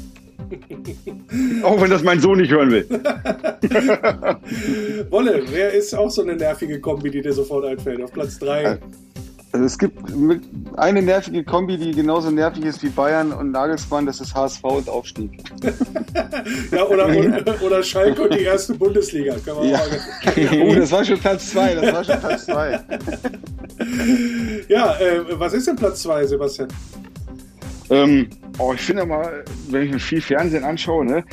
D: (laughs) auch wenn das mein Sohn nicht hören will. (laughs)
A: Wolle, wer ist auch so eine nervige Kombi, die dir sofort einfällt? Auf Platz 3.
C: Also es gibt eine nervige Kombi, die genauso nervig ist wie Bayern und Nagelsmann, das ist HSV und Aufstieg. (laughs)
A: ja, oder, oder, oder, Schalke und die erste Bundesliga.
C: Ja. (laughs) oh, das war schon Platz 2, das war schon Platz 2. (laughs)
A: ja, äh, was ist denn Platz 2, Sebastian?
D: Ähm, oh, ich finde mal, wenn ich mir viel Fernsehen anschaue, ne,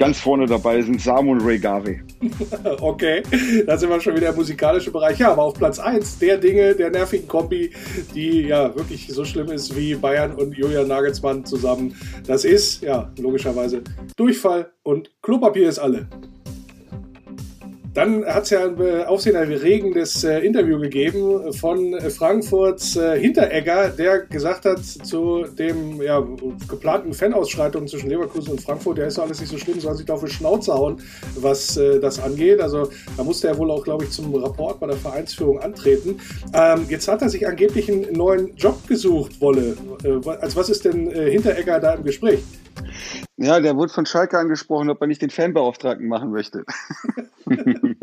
D: Ganz vorne dabei sind Samu und Ray Garvey. (laughs)
A: okay, da sind wir schon wieder im musikalischen Bereich. Ja, aber auf Platz 1 der Dinge, der nervigen Kombi, die ja wirklich so schlimm ist wie Bayern und Julian Nagelsmann zusammen. Das ist, ja, logischerweise Durchfall und Klopapier ist alle. Dann hat es ja ein äh, aufsehenerregendes äh, Interview gegeben von äh, Frankfurts äh, Hinteregger, der gesagt hat zu dem ja, geplanten Fanausschreitungen zwischen Leverkusen und Frankfurt, der ist doch alles nicht so schlimm, soll sich auf die Schnauze hauen, was äh, das angeht. Also da musste er wohl auch, glaube ich, zum Rapport bei der Vereinsführung antreten. Ähm, jetzt hat er sich angeblich einen neuen Job gesucht, Wolle. Äh, als was ist denn Hinteregger da im Gespräch?
C: Ja, der wurde von Schalke angesprochen, ob er nicht den Fanbeauftragten machen möchte. (laughs)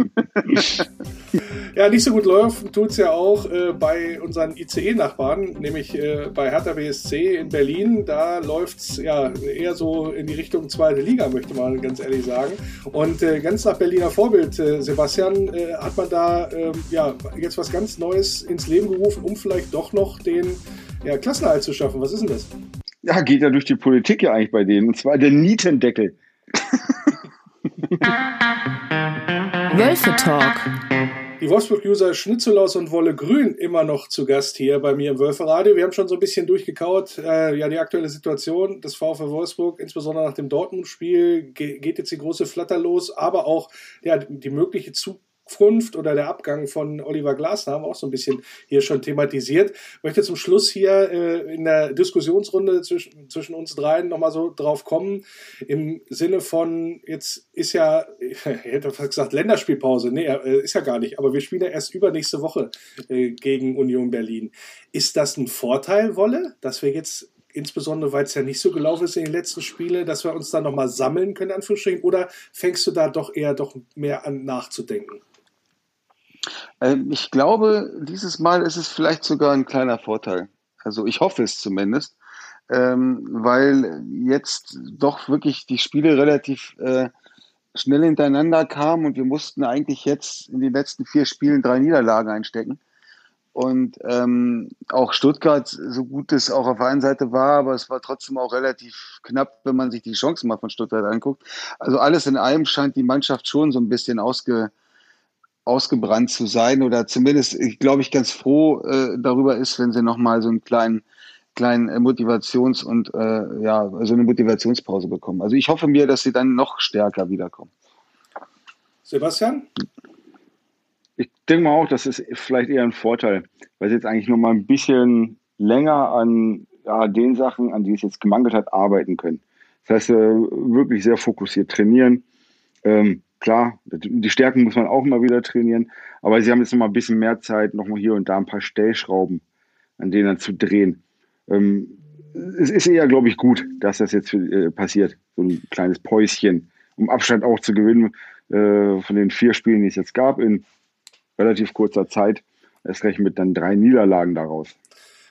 A: ja, nicht so gut läuft tut es ja auch äh, bei unseren ICE-Nachbarn, nämlich äh, bei Hertha BSC in Berlin. Da läuft es ja eher so in die Richtung zweite Liga, möchte man ganz ehrlich sagen. Und äh, ganz nach Berliner Vorbild, äh, Sebastian, äh, hat man da ähm, ja, jetzt was ganz Neues ins Leben gerufen, um vielleicht doch noch den ja, Klassenerhalt zu schaffen. Was ist denn das?
D: Ja, geht ja durch die Politik ja eigentlich bei denen. Und zwar der Nietendeckel.
B: Wölfe Talk.
A: Die Wolfsburg-User Schnitzelaus und Wolle Grün immer noch zu Gast hier bei mir im Wölferadio. Wir haben schon so ein bisschen durchgekaut, äh, ja, die aktuelle Situation des VfL Wolfsburg, insbesondere nach dem Dortmund-Spiel, geht jetzt die große Flatter los, aber auch ja, die mögliche Zukunft Abkunft oder der Abgang von Oliver Glasner haben wir auch so ein bisschen hier schon thematisiert. Ich möchte zum Schluss hier äh, in der Diskussionsrunde zwischen, zwischen uns dreien nochmal so drauf kommen, im Sinne von, jetzt ist ja, (laughs) ich hätte fast gesagt Länderspielpause, nee, äh, ist ja gar nicht, aber wir spielen ja erst übernächste Woche äh, gegen Union Berlin. Ist das ein Vorteil, Wolle, dass wir jetzt insbesondere weil es ja nicht so gelaufen ist in den letzten Spielen, dass wir uns da nochmal sammeln können, Anführungsstrichen, oder fängst du da doch eher doch mehr an nachzudenken?
C: Ähm, ich glaube, dieses Mal ist es vielleicht sogar ein kleiner Vorteil. Also ich hoffe es zumindest, ähm, weil jetzt doch wirklich die Spiele relativ äh, schnell hintereinander kamen und wir mussten eigentlich jetzt in den letzten vier Spielen drei Niederlagen einstecken. Und ähm, auch Stuttgart, so gut es auch auf der einen Seite war, aber es war trotzdem auch relativ knapp, wenn man sich die Chancen mal von Stuttgart anguckt. Also alles in allem scheint die Mannschaft schon so ein bisschen ausge, ausgebrannt zu sein oder zumindest, ich glaube ich, ganz froh äh, darüber ist, wenn sie nochmal so einen kleinen, kleinen äh, Motivations- und äh, ja, so eine Motivationspause bekommen. Also ich hoffe mir, dass sie dann noch stärker wiederkommen.
A: Sebastian?
D: Ich denke mal auch, das ist vielleicht eher ein Vorteil, weil sie jetzt eigentlich noch mal ein bisschen länger an ja, den Sachen, an die es jetzt gemangelt hat, arbeiten können. Das heißt, äh, wirklich sehr fokussiert trainieren. Ähm, klar, die Stärken muss man auch immer wieder trainieren, aber sie haben jetzt noch mal ein bisschen mehr Zeit, noch mal hier und da ein paar Stellschrauben, an denen zu drehen. Ähm, es ist eher, glaube ich, gut, dass das jetzt äh, passiert. So ein kleines Päuschen, um Abstand auch zu gewinnen äh, von den vier Spielen, die es jetzt gab, in relativ kurzer Zeit. Erst recht mit dann drei Niederlagen daraus.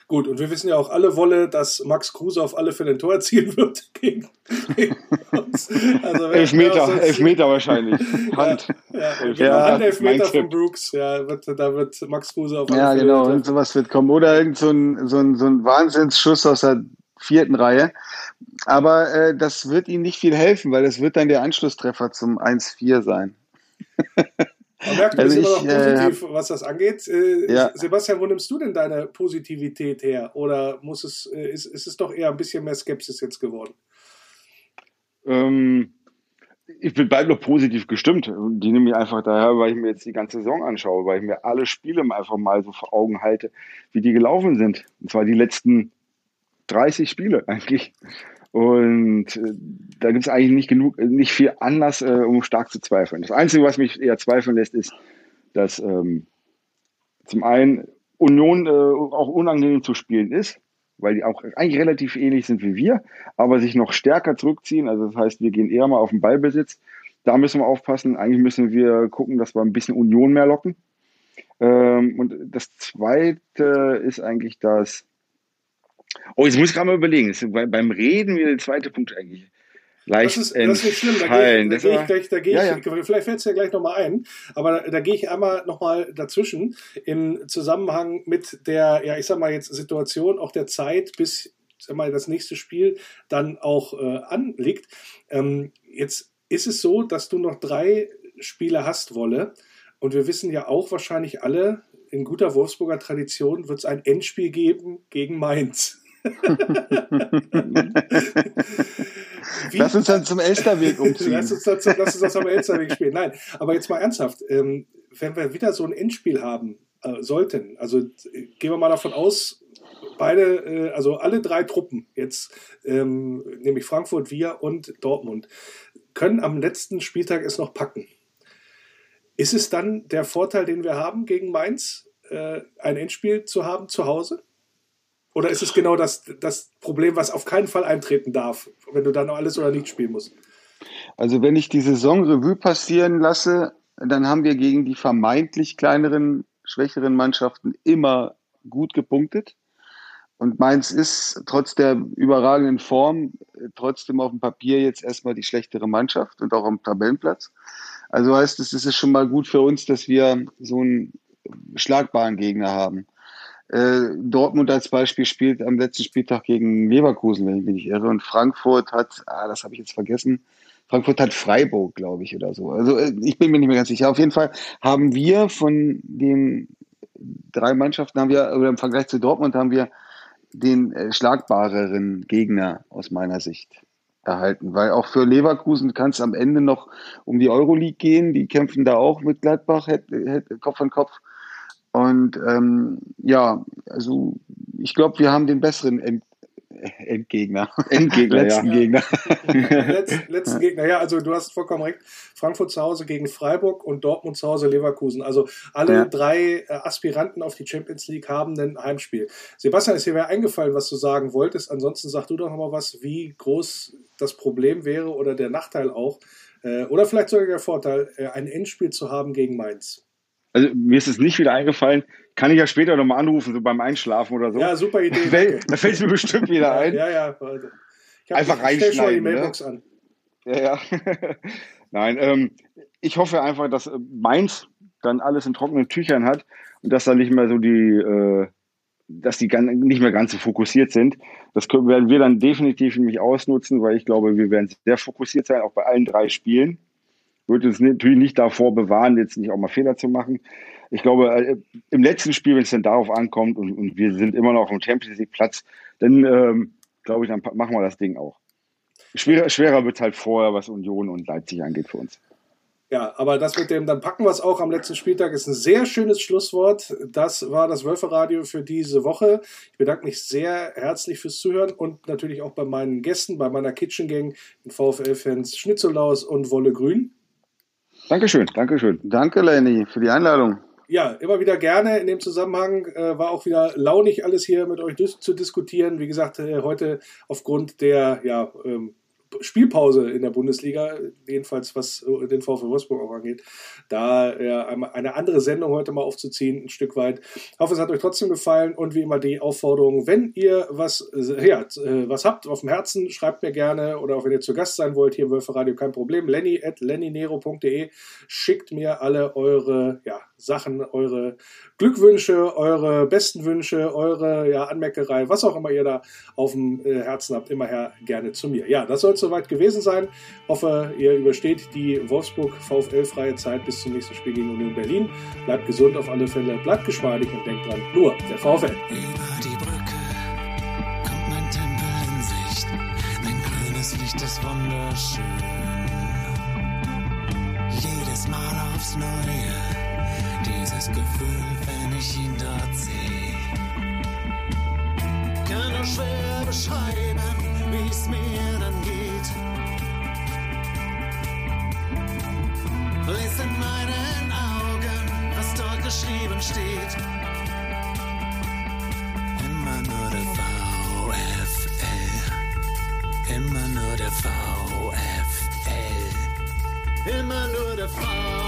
A: Gut, und wir wissen ja auch alle Wolle, dass Max Kruse auf alle Fälle ein Tor erzielen wird gegen, (laughs) gegen
D: uns. Also elf Meter, elf Meter wahrscheinlich. Hand.
A: Ja, ja, elf, ja, Hand Elfmeter von Brooks. Ja, wird, da wird Max Kruse auf alle
C: Ja, Fälle genau, und sowas wird kommen. Oder irgend so ein, so ein, so ein Wahnsinnsschuss aus der vierten Reihe. Aber äh, das wird ihm nicht viel helfen, weil das wird dann der Anschlusstreffer zum 1-4 sein. (laughs)
A: Man merkt, du also bist ich, immer noch positiv, äh, was das angeht. Äh, ja. Sebastian, wo nimmst du denn deine Positivität her? Oder muss es, äh, ist, ist es doch eher ein bisschen mehr Skepsis jetzt geworden?
D: Ähm, ich bin bald noch positiv gestimmt. Die nehme ich einfach daher, weil ich mir jetzt die ganze Saison anschaue, weil ich mir alle Spiele einfach mal so vor Augen halte, wie die gelaufen sind. Und zwar die letzten 30 Spiele eigentlich. Und äh, da gibt es eigentlich nicht genug, nicht viel Anlass, äh, um stark zu zweifeln. Das Einzige, was mich eher zweifeln lässt, ist, dass ähm, zum einen Union äh, auch unangenehm zu spielen ist, weil die auch eigentlich relativ ähnlich sind wie wir, aber sich noch stärker zurückziehen. Also das heißt, wir gehen eher mal auf den Ballbesitz. Da müssen wir aufpassen. Eigentlich müssen wir gucken, dass wir ein bisschen Union mehr locken. Ähm, und das Zweite ist eigentlich, dass Oh, jetzt muss ich gerade mal überlegen. Beim Reden wieder der zweite Punkt eigentlich. Leicht das ist, das ist nicht schlimm, da gehe ich, da geh ich, gleich, da geh ja, ich
A: ja. vielleicht fällt es ja gleich nochmal ein, aber da, da gehe ich einmal nochmal dazwischen im Zusammenhang mit der, ja, ich sag mal jetzt Situation, auch der Zeit, bis sag mal, das nächste Spiel dann auch äh, anliegt. Ähm, jetzt ist es so, dass du noch drei Spiele hast, Wolle. Und wir wissen ja auch wahrscheinlich alle, in guter Wolfsburger Tradition wird es ein Endspiel geben gegen Mainz. (laughs)
C: lass uns dann zum Elsterweg umziehen.
A: lass, uns dann, lass uns das am Elsterweg spielen. Nein, aber jetzt mal ernsthaft. Ähm, wenn wir wieder so ein Endspiel haben äh, sollten, also gehen wir mal davon aus, beide, äh, also alle drei Truppen, jetzt ähm, nämlich Frankfurt, wir und Dortmund, können am letzten Spieltag es noch packen. Ist es dann der Vorteil, den wir haben gegen Mainz, äh, ein Endspiel zu haben zu Hause? Oder ist es genau das, das Problem, was auf keinen Fall eintreten darf, wenn du dann alles oder nichts spielen musst?
C: Also wenn ich die Saison Revue passieren lasse, dann haben wir gegen die vermeintlich kleineren, schwächeren Mannschaften immer gut gepunktet. Und Mainz ist trotz der überragenden Form trotzdem auf dem Papier jetzt erstmal die schlechtere Mannschaft und auch am Tabellenplatz. Also heißt es, es ist schon mal gut für uns, dass wir so einen schlagbaren Gegner haben. Äh, Dortmund als Beispiel spielt am letzten Spieltag gegen Leverkusen, wenn ich mich nicht irre. Und Frankfurt hat, ah, das habe ich jetzt vergessen, Frankfurt hat Freiburg, glaube ich, oder so. Also äh, ich bin mir nicht mehr ganz sicher. Auf jeden Fall haben wir von den drei Mannschaften, haben wir, oder im Vergleich zu Dortmund haben wir den äh, schlagbareren Gegner aus meiner Sicht erhalten. Weil auch für Leverkusen kann es am Ende noch um die Euroleague gehen. Die kämpfen da auch mit Gladbach Kopf an Kopf. Und ähm, ja, also ich glaube, wir haben den besseren End Endgegner.
A: Endgegner, (laughs)
C: letzten ja. Gegner. (laughs)
A: Letz, letzten Gegner, ja, also du hast vollkommen recht. Frankfurt zu Hause gegen Freiburg und Dortmund zu Hause Leverkusen. Also alle ja. drei äh, Aspiranten auf die Champions League haben ein Heimspiel. Sebastian, ist dir wer eingefallen, was du sagen wolltest? Ansonsten sag du doch noch mal was, wie groß das Problem wäre oder der Nachteil auch. Äh, oder vielleicht sogar der Vorteil, äh, ein Endspiel zu haben gegen Mainz.
D: Also mir ist es nicht wieder eingefallen. Kann ich ja später nochmal anrufen, so beim Einschlafen oder so.
A: Ja, super Idee.
D: da fällt es mir bestimmt wieder (laughs) ein.
A: Ja, ja.
D: Ich einfach reinschneiden. Ich schon die? Mailbox ne? an. Ja, ja. (laughs) Nein, ähm, ich hoffe einfach, dass Mainz dann alles in trockenen Tüchern hat und dass da nicht mehr so die, äh, dass die nicht mehr ganz so fokussiert sind. Das können, werden wir dann definitiv nämlich ausnutzen, weil ich glaube, wir werden sehr fokussiert sein, auch bei allen drei Spielen. Wird uns natürlich nicht davor bewahren, jetzt nicht auch mal Fehler zu machen. Ich glaube, äh, im letzten Spiel, wenn es dann darauf ankommt und, und wir sind immer noch am Champions League Platz, dann ähm, glaube ich, dann machen wir das Ding auch. Schwerer, schwerer wird halt vorher, was Union und Leipzig angeht für uns.
A: Ja, aber das mit dem, dann packen wir es auch am letzten Spieltag, ist ein sehr schönes Schlusswort. Das war das Wölferadio für diese Woche. Ich bedanke mich sehr herzlich fürs Zuhören und natürlich auch bei meinen Gästen, bei meiner Kitchen Gang, den VfL-Fans Schnitzelaus und Wolle Grün.
C: Dankeschön, Dankeschön. Danke, Lenny, für die Einladung.
A: Ja, immer wieder gerne in dem Zusammenhang. Äh, war auch wieder launig, alles hier mit euch dis zu diskutieren. Wie gesagt, äh, heute aufgrund der ja, ähm, Spielpause in der Bundesliga, jedenfalls was äh, den VfL Wolfsburg auch angeht, da äh, eine andere Sendung heute mal aufzuziehen, ein Stück weit. Ich hoffe, es hat euch trotzdem gefallen und wie immer die Aufforderung, wenn ihr was, äh, ja, was habt auf dem Herzen, schreibt mir gerne oder auch wenn ihr zu Gast sein wollt hier im Wölferadio, kein Problem. Lenny at lennynero.de schickt mir alle eure ja, Sachen, eure Glückwünsche, eure besten Wünsche, eure ja, Anmeckerei, was auch immer ihr da auf dem Herzen habt, immer her gerne zu mir. Ja, das soll es soweit gewesen sein. Hoffe, ihr übersteht die Wolfsburg VfL-freie Zeit bis zum nächsten Spiel gegen Union Berlin. Bleibt gesund auf alle Fälle, bleibt geschmeidig und denkt dran, nur der VfL.
E: Über die Brücke kommt mein Tempel in Sicht. Mein grünes Licht ist wunderschön. Jedes Mal aufs Neue, dieses Gefühl, wenn ich ihn dort sehe. Kann nur schwer beschreiben wie es mir dann geht. Lies in meinen Augen, was dort geschrieben steht. Immer nur der VfL. Immer nur der VfL. Immer nur der VfL.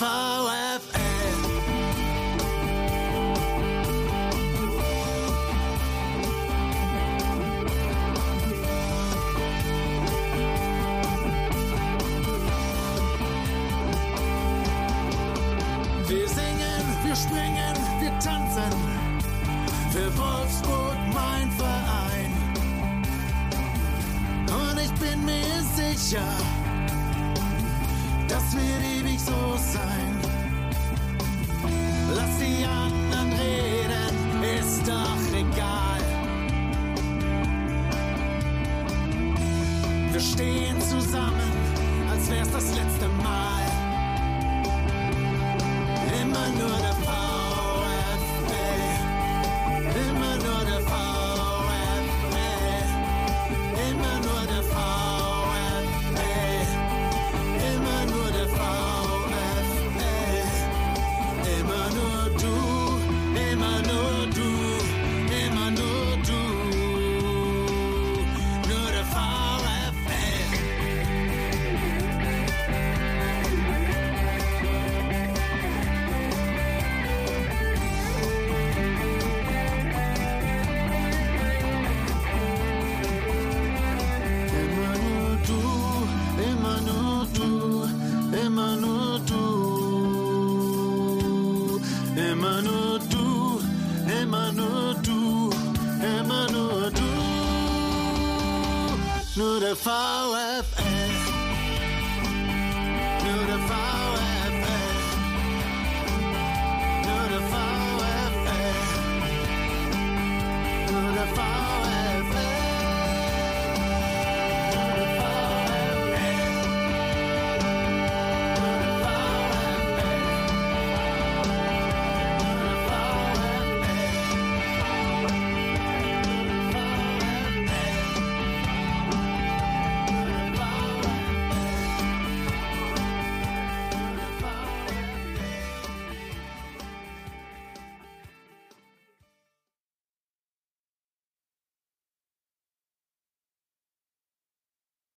E: Nur immer nur